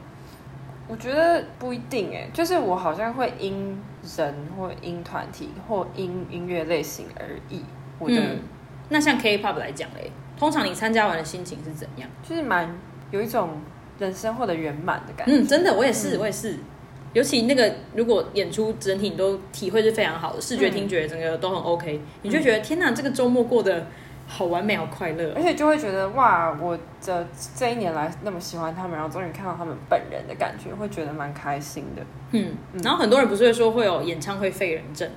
我觉得不一定诶，就是我好像会因人或因团体或因音乐类型而异。我觉得、嗯，那像 K-pop 来讲嘞，通常你参加完的心情是怎样？就是蛮有一种人生获得圆满的感觉。嗯，真的，我也是，嗯、我也是。尤其那个，如果演出整体你都体会是非常好的，视觉、听觉整个都很 OK，、嗯、你就觉得天哪，这个周末过得好完美、好快乐，而且就会觉得哇，我这这一年来那么喜欢他们，然后终于看到他们本人的感觉，会觉得蛮开心的。嗯，嗯然后很多人不是会说会有演唱会废人症。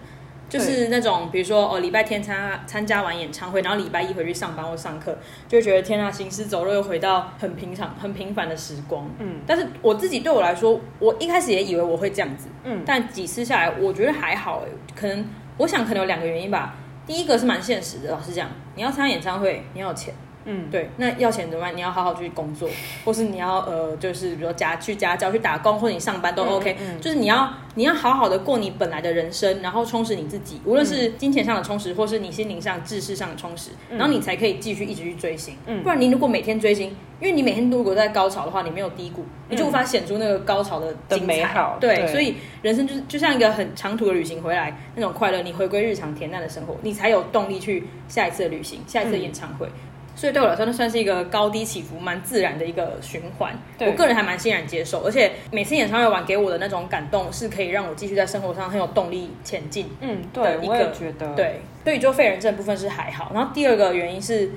就是那种，比如说哦，礼拜天参参加完演唱会，然后礼拜一回去上班或上课，就会觉得天啊，行尸走肉，又回到很平常、很平凡的时光。嗯，但是我自己对我来说，我一开始也以为我会这样子，嗯，但几次下来，我觉得还好哎，可能我想可能有两个原因吧。第一个是蛮现实的，老实讲，你要参加演唱会，你要有钱。嗯，对，那要钱怎么办？你要好好去工作，或是你要呃，就是比如说家去家教去打工，或者你上班都 OK，嗯嗯。就是你要你要好好的过你本来的人生，然后充实你自己，无论是金钱上的充实，或是你心灵上、知识上的充实，然后你才可以继续一直去追星。嗯，不然你如果每天追星，因为你每天如果在高潮的话，你没有低谷，你就无法显出那个高潮的精彩。的美好。对，对，所以人生就是就像一个很长途的旅行回来那种快乐，你回归日常恬淡的生活，你才有动力去下一次的旅行，下一次的演唱会。嗯所以对我来说，那算是一个高低起伏蛮自然的一个循环。我个人还蛮欣然接受，而且每次演唱会完给我的那种感动，是可以让我继续在生活上很有动力前进。嗯，对，我也觉得。对，对于就废人症部分是还好。然后第二个原因是。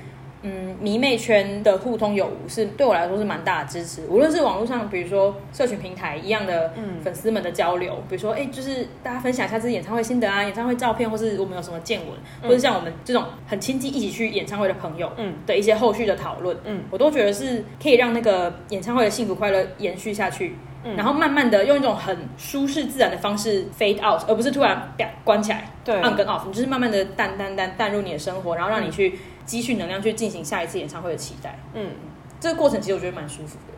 嗯，迷妹圈的互通有无是对我来说是蛮大的支持。无论是网络上，比如说社群平台一样的粉丝们的交流，嗯、比如说哎、欸，就是大家分享一下自己演唱会心得啊，演唱会照片，或是我们有什么见闻，嗯、或者像我们这种很亲近一起去演唱会的朋友，嗯，的一些后续的讨论，嗯，我都觉得是可以让那个演唱会的幸福快乐延续下去，嗯，然后慢慢的用一种很舒适自然的方式 fade out，而不是突然啪关起来，对，on 跟 off，你就是慢慢的淡淡淡淡入你的生活，然后让你去。积蓄能量去进行下一次演唱会的期待，嗯，这个过程其实我觉得蛮舒服的。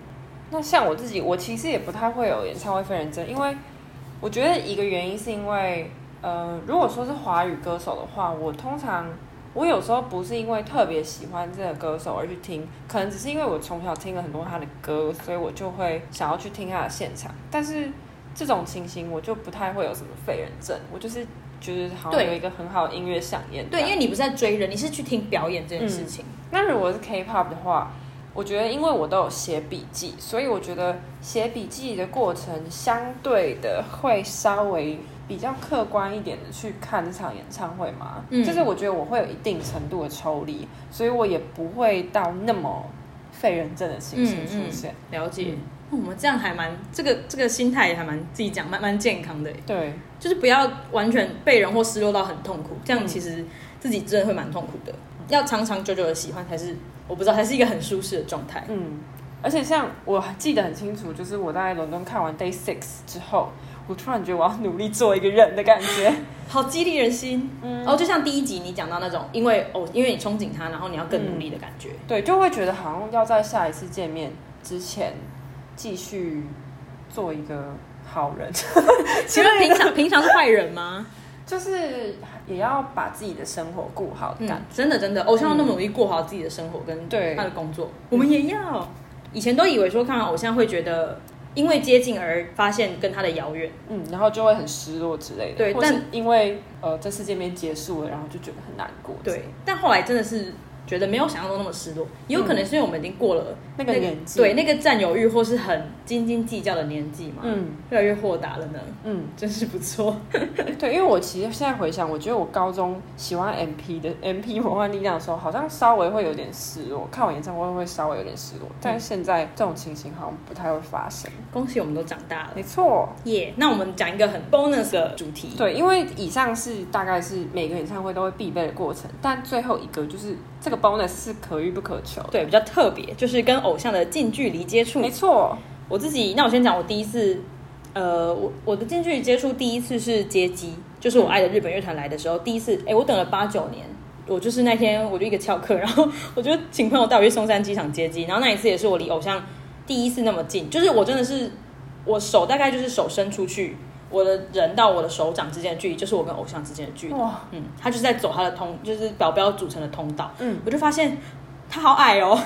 那像我自己，我其实也不太会有演唱会废人症，因为我觉得一个原因是因为，呃，如果说是华语歌手的话，我通常我有时候不是因为特别喜欢这个歌手而去听，可能只是因为我从小听了很多他的歌，所以我就会想要去听他的现场。但是这种情形我就不太会有什么废人症，我就是。就是好像有一个很好的音乐响宴，对，因为你不是在追人，你是去听表演这件事情。嗯、那如果是 K-pop 的话，我觉得因为我都有写笔记，所以我觉得写笔记的过程相对的会稍微比较客观一点的去看这场演唱会嘛。嗯，就是我觉得我会有一定程度的抽离，所以我也不会到那么废人证的情形出现。嗯嗯、了解。嗯我们这样还蛮这个这个心态也还蛮自己讲蛮蛮健康的，对，就是不要完全被人或失落到很痛苦，这样其实自己真的会蛮痛苦的。要长长久久的喜欢才是我不知道，才是一个很舒适的状态。嗯，而且像我记得很清楚，就是我在伦敦看完 Day Six 之后，我突然觉得我要努力做一个人的感觉，[LAUGHS] 好激励人心。嗯，然后就像第一集你讲到那种，因为哦，因为你憧憬他，然后你要更努力的感觉，嗯，对，就会觉得好像要在下一次见面之前。继续做一个好人，其 [LAUGHS] 实平常平常是坏人吗？就是也要把自己的生活过好的感觉，嗯、真的真的，偶像要那么努力过好自己的生活跟他的工作，嗯、我们也要。以前都以为说看到偶像会觉得因为接近而发现跟他的遥远，嗯，然后就会很失落之类的。对，但因为呃这次见面结束了，然后就觉得很难过。对，但后来真的是觉得没有想象中那么失落，也有可能是因为我们已经过了那个年纪，对那个占有欲或是很斤斤计较的年纪嘛，嗯，越来越豁达了呢，嗯，真是不错。[LAUGHS] 对，因为我其实现在回想，我觉得我高中喜欢 MP 的 MP 魔幻力量的时候，好像稍微会有点失落，看我演唱会会稍微有点失落，但是现在这种情形好像不太会发生。恭喜我们都长大了，没错，耶。那我们讲一个很 bonus 的主题，对，因为以上是大概是每个演唱会都会必备的过程，但最后一个就是这个。bonus 是可遇不可求，对，比较特别，就是跟偶像的近距离接触。没错，我自己，那我先讲我第一次，呃，我我的近距离接触第一次是接机，就是我爱的日本乐团来的时候，第一次，哎，我等了八九年，我就是那天我就一个翘课，然后我就请朋友带我去松山机场接机，然后那一次也是我离偶像第一次那么近，就是我真的是我手大概就是手伸出去。我的人到我的手掌之间的距离，就是我跟偶像之间的距离。哇，嗯，他就是在走他的通，就是保镖组成的通道。嗯，我就发现他好矮哦，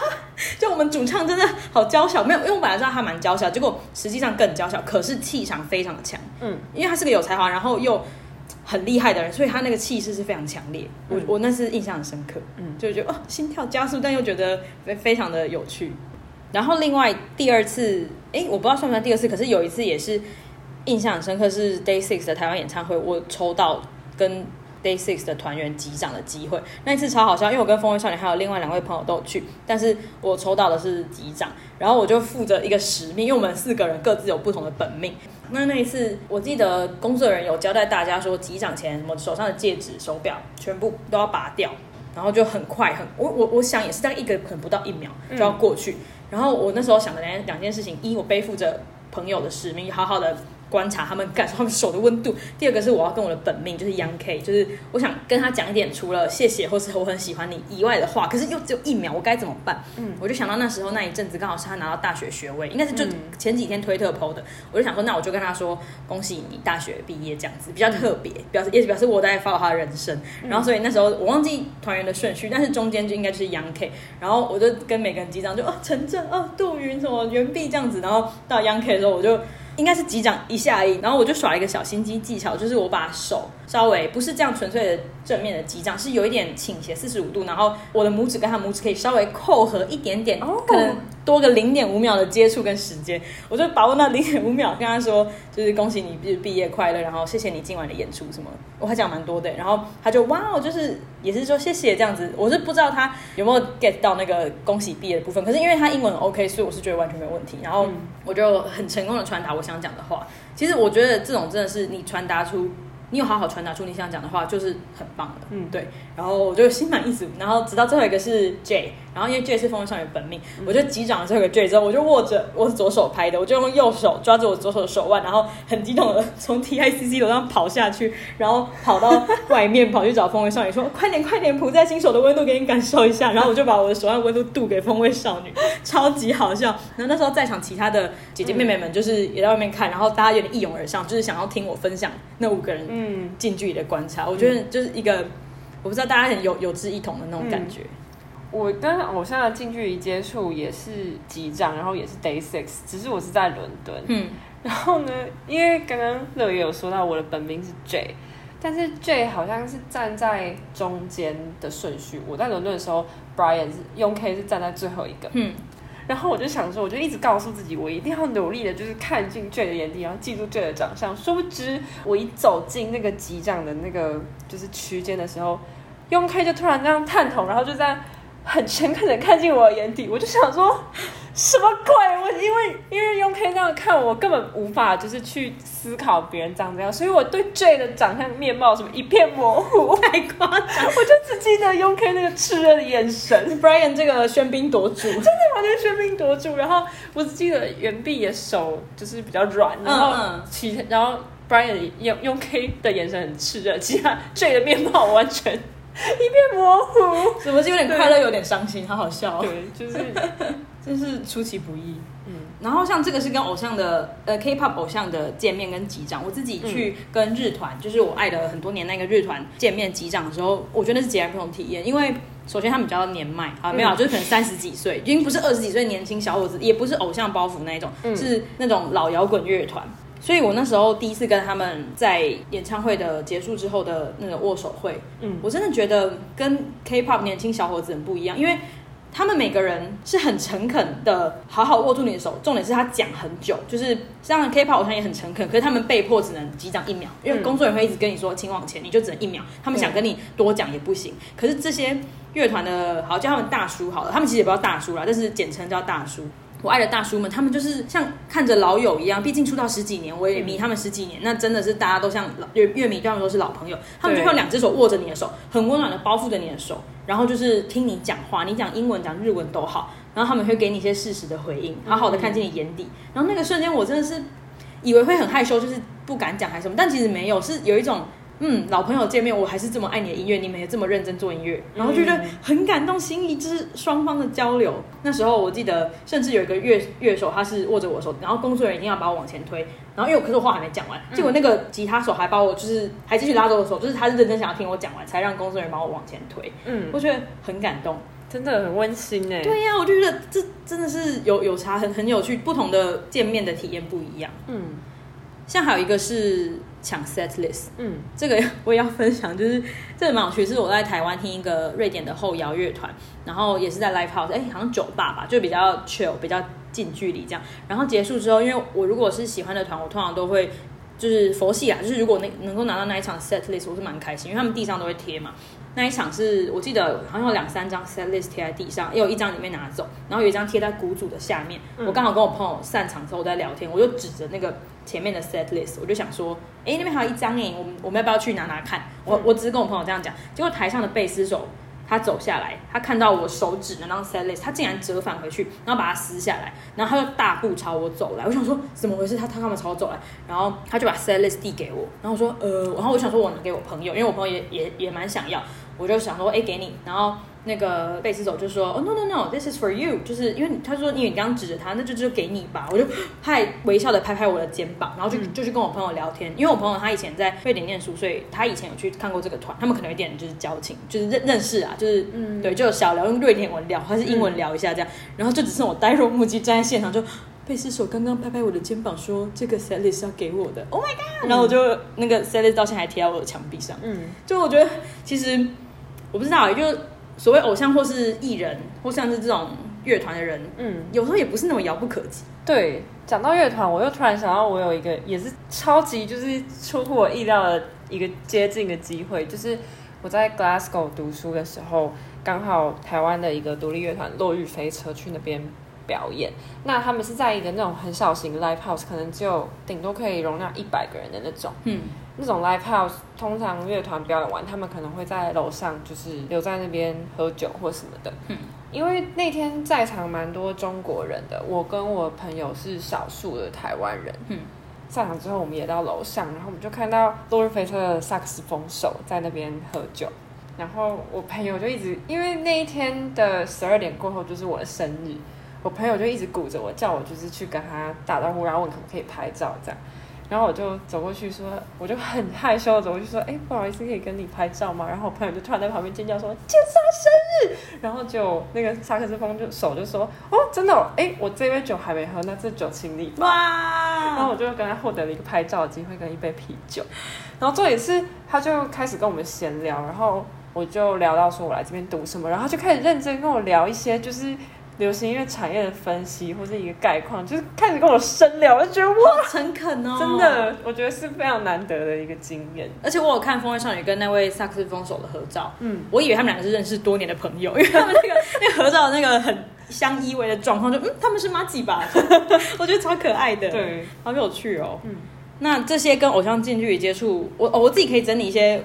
[LAUGHS] 就我们主唱真的好娇小，没有，因为我本来知道他蛮娇小，结果实际上更娇小，可是气场非常的强。嗯，因为他是个有才华，然后又很厉害的人，所以他那个气势是非常强烈。嗯、我我那是印象很深刻。嗯，就觉得哦，心跳加速，但又觉得非非常的有趣。然后另外第二次，哎，我不知道算不算第二次，可是有一次也是。印象很深刻是 Day Six 的台湾演唱会，我抽到跟 Day Six 的团员击掌的机会，那一次超好笑，因为我跟风味少女还有另外两位朋友都有去，但是我抽到的是击掌，然后我就负责一个使命，因为我们四个人各自有不同的本命。那那一次我记得工作人员有交代大家说，击掌前我手上的戒指、手表全部都要拔掉，然后就很快很我我我想也是大概一个可能不到一秒就要过去，嗯、然后我那时候想的两两件事情，一我背负着朋友的使命，好好的。观察他们，感受他们手的温度。第二个是我要跟我的本命，就是 Young K，就是我想跟他讲一点除了谢谢或是我很喜欢你以外的话，可是又只有一秒，我该怎么办？嗯，我就想到那时候那一阵子刚好是他拿到大学学位，应该是就前几天推特 PO 的，我就想说，那我就跟他说恭喜你大学毕业这样子，比较特别，表示也表示我在 follow 他的人生。然后所以那时候我忘记团员的顺序，但是中间就应该就是 Young K，然后我就跟每个人击掌，就哦陈正哦杜云什么袁碧这样子，然后到 Young K 的时候我就。应该是击掌一下而已，然后我就耍了一个小心机技巧，就是我把手稍微不是这样纯粹的正面的击掌，是有一点倾斜四十五度，然后我的拇指跟他拇指可以稍微扣合一点点，哦。可能多个零点五秒的接触跟时间，我就把握那零点五秒跟他说，就是恭喜你毕毕业快乐，然后谢谢你今晚的演出什么，我还讲蛮多的，然后他就哇哦，就是也是说谢谢这样子，我是不知道他有没有 get 到那个恭喜毕业的部分，可是因为他英文很 OK，所以我是觉得完全没有问题，然后我就很成功的传达我想讲的话。其实我觉得这种真的是你传达出。你有好好传达出你想讲的话，就是很棒的。嗯，对。然后我就心满意足。然后直到最后一个是 J，然后因为 J 是风味少女本命，嗯、我就击掌了最后一个 J 之后，我就握着我是左手拍的，我就用右手抓着我左手的手腕，然后很激动的从 TICC 楼上跑下去，然后跑到外面跑去找风味少女说：“快点快点，扑在新手的温度给你感受一下。”然后我就把我的手腕温度度给风味少女，超级好笑。然后那时候在场其他的姐姐妹妹们就是也在外面看，然后大家有点一拥而上，就是想要听我分享那五个人。嗯，近距离的观察，我觉得就是一个，嗯、我不知道大家很有有志一同的那种感觉。嗯、我跟偶像的近距离接触也是几张，然后也是 Day Six，只是我是在伦敦。嗯，然后呢，因为刚刚乐也有说到我的本名是 J，但是 J 好像是站在中间的顺序。我在伦敦的时候，Brian 是用 K 是站在最后一个。嗯。然后我就想说，我就一直告诉自己，我一定要努力的，就是看进 J 的眼底，然后记住 J 的长相。殊不知，我一走进那个机长的那个就是区间的时候用 K 就突然这样探头，然后就在。很诚恳的看进我的眼底，我就想说，什么鬼？我因为因为用 K 这样看我，根本无法就是去思考别人长怎样，所以我对 J 的长相面貌什么一片模糊，太夸张。我就只记得用 K 那个炽热的眼神，Brian 这个喧宾夺主，真的完全喧宾夺主。然后我只记得袁碧的手就是比较软，然后其然后 Brian 用用 K 的眼神很炽热，其他 J 的面貌完全。[LAUGHS] 一片模糊，怎么是有点快乐，有点伤心，好好笑。对，就是 [LAUGHS] 真是出其不意。嗯，然后像这个是跟偶像的呃 K-pop 偶像的见面跟击掌，我自己去跟日团，就是我爱了很多年那个日团见面击掌的时候，我觉得那是截然不同体验。因为首先他们比较年迈啊，没有，就是可能三十几岁，已经不是二十几岁年轻小伙子，也不是偶像包袱那一种，是那种老摇滚乐团。所以我那时候第一次跟他们在演唱会的结束之后的那个握手会，嗯，我真的觉得跟 K-pop 年轻小伙子很不一样，因为他们每个人是很诚恳的，好好握住你的手。重点是他讲很久，就是像 K-pop 好像也很诚恳，可是他们被迫只能击掌一秒，因为工作人员会一直跟你说请往前，你就只能一秒。他们想跟你多讲也不行。可是这些乐团的好叫他们大叔好了，他们其实也不叫大叔啦，但是简称叫大叔。我爱的大叔们，他们就是像看着老友一样，毕竟出道十几年，我也迷他们十几年，那真的是大家都像乐乐迷，对他们都是老朋友。他们就用两只手握着你的手，很温暖的包覆着你的手，然后就是听你讲话，你讲英文讲日文都好，然后他们会给你一些适时的回应，好好的看进你眼底。然后那个瞬间，我真的是以为会很害羞，就是不敢讲还是什么，但其实没有，是有一种。嗯，老朋友见面，我还是这么爱你的音乐，你们也这么认真做音乐，然后就觉得很感动，心意就是双方的交流。那时候我记得，甚至有一个乐乐手，他是握着我的手，然后工作人员一定要把我往前推，然后因为可是我话还没讲完，结果那个吉他手还把我就是还继续拉着我的手，就是他是认真想要听我讲完，才让工作人员把我往前推。嗯，我觉得很感动，真的很温馨哎。对呀、啊，我就觉得这真的是有有差，很很有趣，不同的见面的体验不一样。嗯，像还有一个是。抢 set list，嗯，这个我也要分享，就是这个蛮有趣，是我在台湾听一个瑞典的后摇乐团，然后也是在 live house，哎，好像酒吧吧，就比较 chill，比较近距离这样。然后结束之后，因为我如果是喜欢的团，我通常都会就是佛系啊，就是如果那能够拿到那一场 set list，我是蛮开心，因为他们地上都会贴嘛。那一场是我记得好像有两三张 set list 贴在地上，也有一张里面拿走，然后有一张贴在鼓组的下面。嗯、我刚好跟我朋友散场之后我在聊天，我就指着那个前面的 set list，我就想说，哎，那边还有一张哎，我们我们要不要去拿拿看？我我只是跟我朋友这样讲，结果台上的贝斯手。他走下来，他看到我手指的那张 set list，他竟然折返回去，然后把它撕下来，然后他就大步朝我走来。我想说怎么回事？他他干嘛朝我走来？然后他就把 set list 递给我，然后我说呃，然后我想说我拿给我朋友，因为我朋友也也也蛮想要，我就想说哎给你，然后。那个贝斯手就说：“哦、oh,，no no no，this is for you。”就是因为他说，因为你刚刚指着他，那就就给你吧。我就他还微笑的拍拍我的肩膀，然后就就去跟我朋友聊天。因为我朋友他以前在瑞典念书，所以他以前有去看过这个团，他们可能有点就是交情，就是认认识啊，就是嗯，对，就小聊用瑞典文聊，还是英文聊一下这样。然后就只剩我呆若木鸡站在现场，就贝斯手刚刚拍拍我的肩膀说：“这个 set list 是要给我的。”Oh my god！然后我就那个 set list 到现在还贴在我的墙壁上。嗯，就我觉得其实我不知道，也就。所谓偶像或是艺人，或像是这种乐团的人，嗯，有时候也不是那么遥不可及。对，讲到乐团，我又突然想到，我有一个也是超级就是出乎我意料的一个接近的机会，就是我在 Glasgow 读书的时候，刚好台湾的一个独立乐团落日飞车去那边表演。那他们是在一个那种很小型的 live house，可能就顶多可以容纳一百个人的那种，嗯。那种 live house 通常乐团表演完，他们可能会在楼上，就是留在那边喝酒或什么的。嗯，因为那天在场蛮多中国人的，我跟我朋友是少数的台湾人。嗯，散场之后我们也到楼上，然后我们就看到落日飞车的萨克斯风手在那边喝酒，然后我朋友就一直，因为那一天的十二点过后就是我的生日，我朋友就一直鼓着我，叫我就是去跟他打招呼，然后问可不可以拍照这样。然后我就走过去说，我就很害羞的走过去说，哎，不好意思，可以跟你拍照吗？然后我朋友就突然在旁边尖叫说，今天是他生日。然后就那个萨克斯风就手就说，哦，真的哦，哎，我这杯酒还没喝，那这酒请你。哇！然后我就跟他获得了一个拍照的机会跟一杯啤酒。然后重点是，他就开始跟我们闲聊，然后我就聊到说我来这边读什么，然后他就开始认真跟我聊一些就是。流行音乐产业的分析或是一个概况，就是开始跟我深聊，我就觉得哇，诚恳哦，真的，我觉得是非常难得的一个经验。而且我有看《风味少女》跟那位萨克斯风手的合照，嗯，我以为他们两个是认识多年的朋友，[LAUGHS] 因为他们那个那个合照那个很相依偎的状况，就嗯，他们是妈吉吧？[LAUGHS] 我觉得超可爱的，对，好有趣哦。嗯，那这些跟偶像近距离接触，我我自己可以整理一些。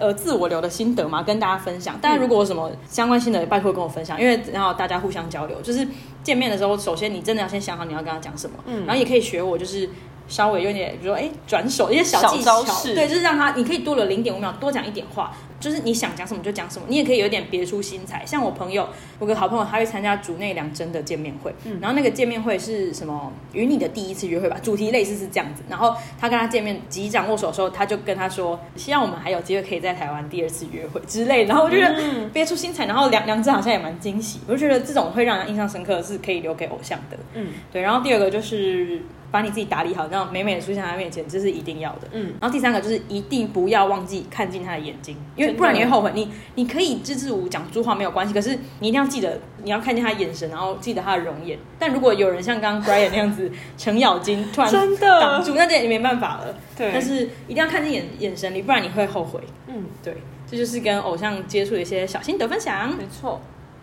呃，自我留的心得嘛，跟大家分享。大家如果有什么相关心得，拜托跟我分享，因为然后大家互相交流。就是见面的时候，首先你真的要先想好你要跟他讲什么，嗯，然后也可以学我，就是稍微有点，比如说哎，转手一些小技巧，对，就是让他，你可以多了零点五秒多讲一点话。就是你想讲什么就讲什么，你也可以有点别出心裁。像我朋友，我个好朋友，他会参加竹内两真的见面会，嗯，然后那个见面会是什么？与你的第一次约会吧，主题类似是这样子。然后他跟他见面，击掌握手的时候，他就跟他说，希望我们还有机会可以在台湾第二次约会之类。然后我觉得别出心裁，然后两两真好像也蛮惊喜。我就觉得这种会让人印象深刻是可以留给偶像的，嗯，对。然后第二个就是把你自己打理好，然后美美的出现在他面前，这是一定要的。嗯，然后第三个就是一定不要忘记看进他的眼睛，因为不然你会后悔。你你可以支支吾吾讲不出话没有关系，可是你一定要记得你要看见他的眼神，然后记得他的容颜。但如果有人像刚刚 Brian 那样子程咬金突然 [LAUGHS] 真的挡住，那这也没办法了。对，但是一定要看见眼眼神里，不然你会后悔。嗯，对，这就是跟偶像接触的一些小心得分享。没错。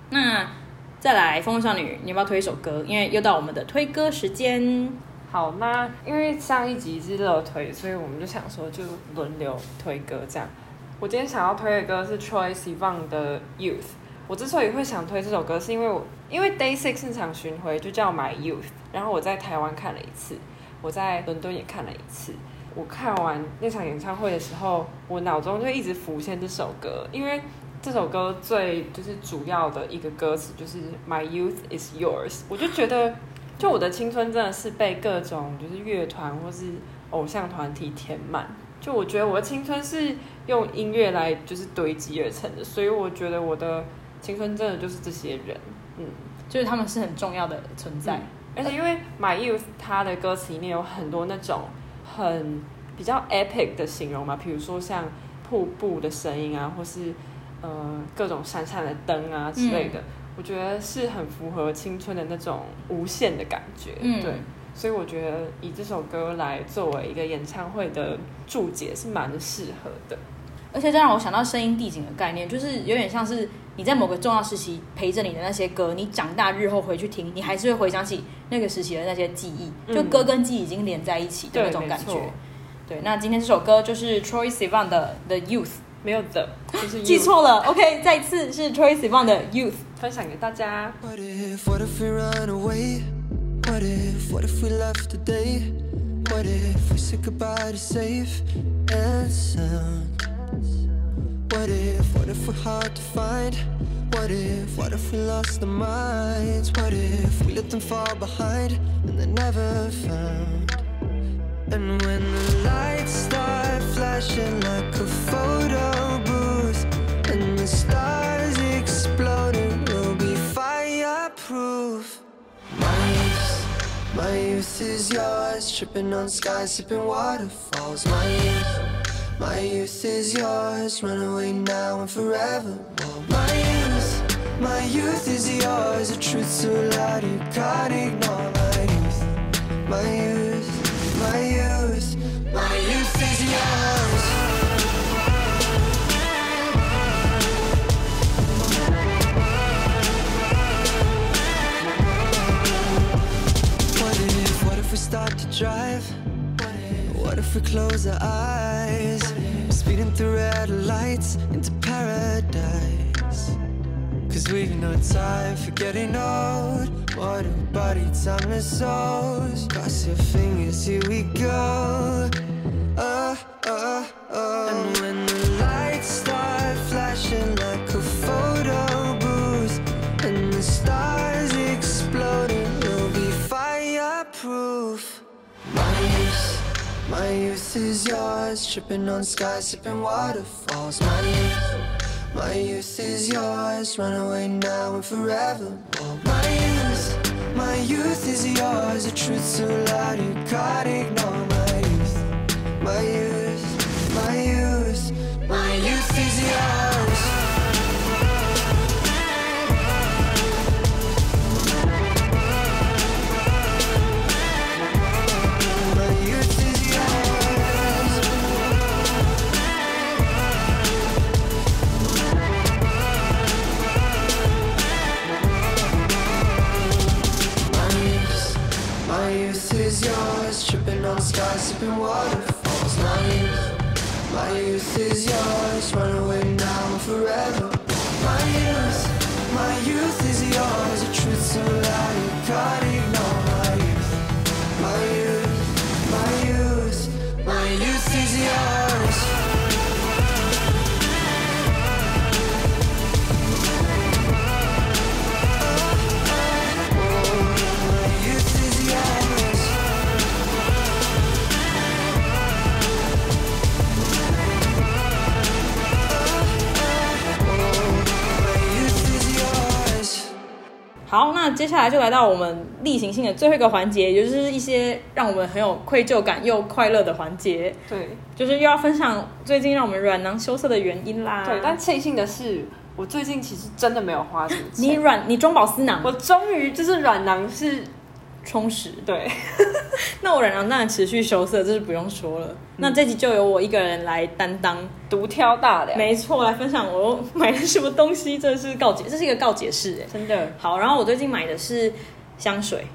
那再来，风少女，你要不要推一首歌？因为又到我们的推歌时间。好，那因为上一集是热推，所以我们就想说就轮流推歌这样。我今天想要推的歌是 Troye Sivan 的 Youth。我之所以会想推这首歌，是因为我因为 Day Six 现场巡回就叫 My Youth，然后我在台湾看了一次，我在伦敦也看了一次。我看完那场演唱会的时候，我脑中就一直浮现这首歌，因为这首歌最就是主要的一个歌词就是 My youth is yours，我就觉得，就我的青春真的是被各种就是乐团或是偶像团体填满，就我觉得我的青春是用音乐来就是堆积而成的，所以我觉得我的青春真的就是这些人，嗯，就是他们是很重要的存在，嗯，而且因为 My youth 它的歌词里面有很多那种。很比较 epic 的形容嘛，比如说像瀑布的声音啊，或是呃各种闪闪的灯啊之类的，嗯，我觉得是很符合青春的那种无限的感觉。嗯，对，所以我觉得以这首歌来作为一个演唱会的注解是蛮适合的。而且这让我想到声音递景的概念，就是有点像是你在某个重要时期陪着你的那些歌，你长大日后回去听，你还是会回想起那个时期的那些记忆，就歌跟记忆已经连在一起的那种感觉。对，对，那今天这首歌就是 Troye Sivan 的 The Youth，没有的，就是 youth 记错了。OK，再一次是 Troye Sivan 的 Youth，分享给大家。What if, what if we're hard to find? What if, what if we lost our minds? What if we let them fall behind and they're never found? And when the lights start flashing like a photo booth And the stars exploding, we'll be fireproof My youth, my youth is yours Tripping on skies, sipping waterfalls My youth my youth is yours, run away now and forever. My youth, my youth is yours, a truth so loud you can't ignore. My youth, my youth, my youth, my youth is yours. What if, what if we start to drive? What if we close our eyes? Speeding through red lights into paradise. Cause we've no time for getting old. What a body, timeless souls. Cross your fingers, here we go. Oh, oh, oh. And when the lights start flashing like a and the stars exploding, we'll be fireproof. My youth. My youth is yours, tripping on skies, sipping waterfalls. My youth, my youth is yours, run away now and forever. My youth, my youth is yours, The truth so loud you can't ignore. My youth, my youth, my youth, my youth is yours. Start sipping waterfalls. My youth, my youth is yours Run away now and forever. My youth, my youth is yours A truth so loud you can't ignore 好，那接下来就来到我们例行性的最后一个环节，也就是一些让我们很有愧疚感又快乐的环节。对，就是又要分享最近让我们软囊羞涩的原因啦。对，但庆幸的是，我最近其实真的没有花什么钱。你软，你中饱私囊。我终于就是软囊是。充实，对，[LAUGHS] 那我冉冉当然持续羞涩，这是不用说了。嗯、那这集就由我一个人来担当独挑大梁，没错，来分享我买了什么东西，这是告解，这是一个告解式，哎，真的。好，然后我最近买的是香水。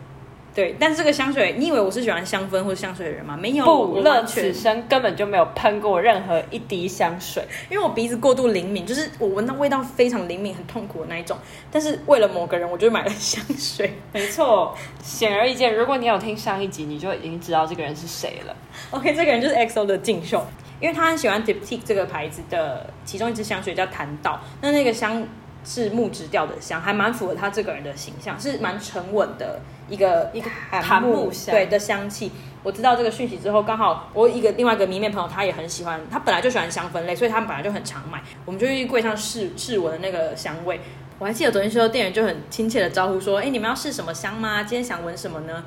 对，但是这个香水，你以为我是喜欢香氛或者香水的人吗？没有，不，乐此生根本就没有喷过任何一滴香水，因为我鼻子过度灵敏，就是我闻到味道非常灵敏，很痛苦的那一种。但是为了某个人，我就买了香水。没错，显而易见，如果你有听上一集，你就已经知道这个人是谁了。OK，这个人就是 XO 的敬秀，因为他很喜欢 Diptyque 这个牌子的其中一支香水叫檀道，那那个香是木质调的香，还蛮符合他这个人的形象，是蛮沉稳的。一个一个檀木香对的香气，我知道这个讯息之后，刚好我一个另外一个迷妹朋友，他也很喜欢，他本来就喜欢香氛类，所以他们本来就很常买。我们就去柜上试试闻那个香味，我还记得昨天时候店员就很亲切的招呼说：“哎，你们要试什么香吗？今天想闻什么呢？”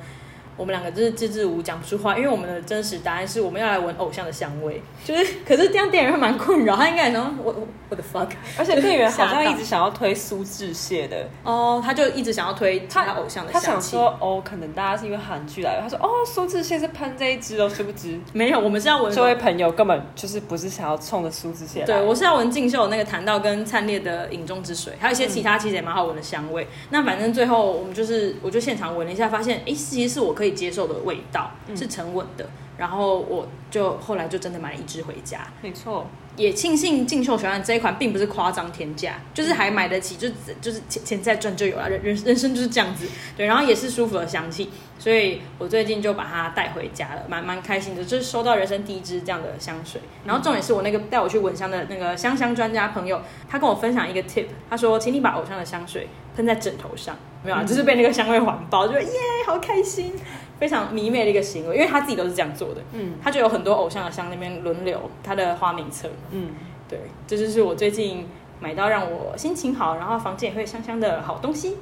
我们两个就是支支吾吾讲不出话，因为我们的真实答案是我们要来闻偶像的香味，就是可是这样店员会蛮困扰，他应该也能我我我的 fuck，而且店员好像一直想要推苏志燮的。[LAUGHS] 哦，他就一直想要推他偶像的香气，他想说哦，可能大家是因为韩剧来的，他说哦，苏志燮是喷这一支哦，殊不知。[LAUGHS] 没有，我们是要闻这位朋友根本就是不是想要冲着苏志燮，对我是要闻静秀那个檀道跟灿烈的饮中之水，还有一些其他其实也蛮好闻的香味，嗯、那反正最后我们就是我就现场闻了一下，发现哎，其实是我可以接受的味。道是沉稳的，嗯、然后我就后来就真的买了一支回家。没错，也庆幸进秀喜欢这一款，并不是夸张天价，就是还买得起，就就是钱钱再赚就有了，人人生就是这样子。对，然后也是舒服的香气，所以我最近就把它带回家了，蛮蛮开心的，就是收到人生第一支这样的香水。然后重点是我那个带我去闻香的那个香香专家朋友，他跟我分享一个 tip，他说，请你把偶像的香水喷在枕头上，没有啊，就是被那个香味环抱，就耶，好开心。非常迷妹的一个行为，因为他自己都是这样做的。嗯，他就有很多偶像的香那边轮流他的花名册。嗯，对，这就是我最近买到让我心情好，然后房间也会香香的好东西。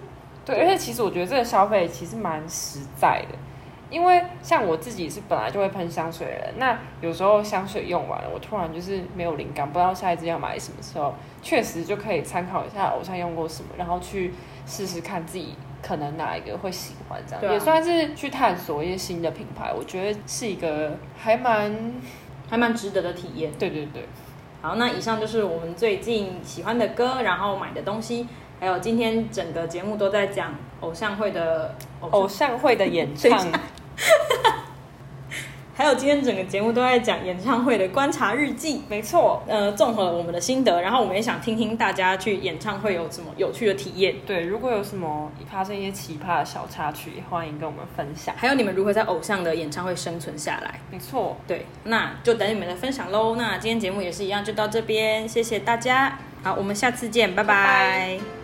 对，而且其实我觉得这个消费其实蛮实在的，因为像我自己是本来就会喷香水的人，那有时候香水用完了，我突然就是没有灵感，不知道下一支要买什么时候，确实就可以参考一下偶像用过什么，然后去试试看自己。可能哪一个会喜欢这样，啊、也算是去探索一些新的品牌，我觉得是一个还蛮还蛮值得的体验。对对对，好，那以上就是我们最近喜欢的歌，然后买的东西，还有今天整个节目都在讲偶像会的偶像，偶像会的演唱。[LAUGHS] 还有今天整个节目都在讲演唱会的观察日记，没错，呃，综合了我们的心得，然后我们也想听听大家去演唱会有什么有趣的体验。对，如果有什么发生一些奇葩的小插曲，欢迎跟我们分享。还有你们如何在偶像的演唱会生存下来？没错，对，那就等你们的分享喽。那今天节目也是一样，就到这边，谢谢大家。好，我们下次见，拜拜。拜拜。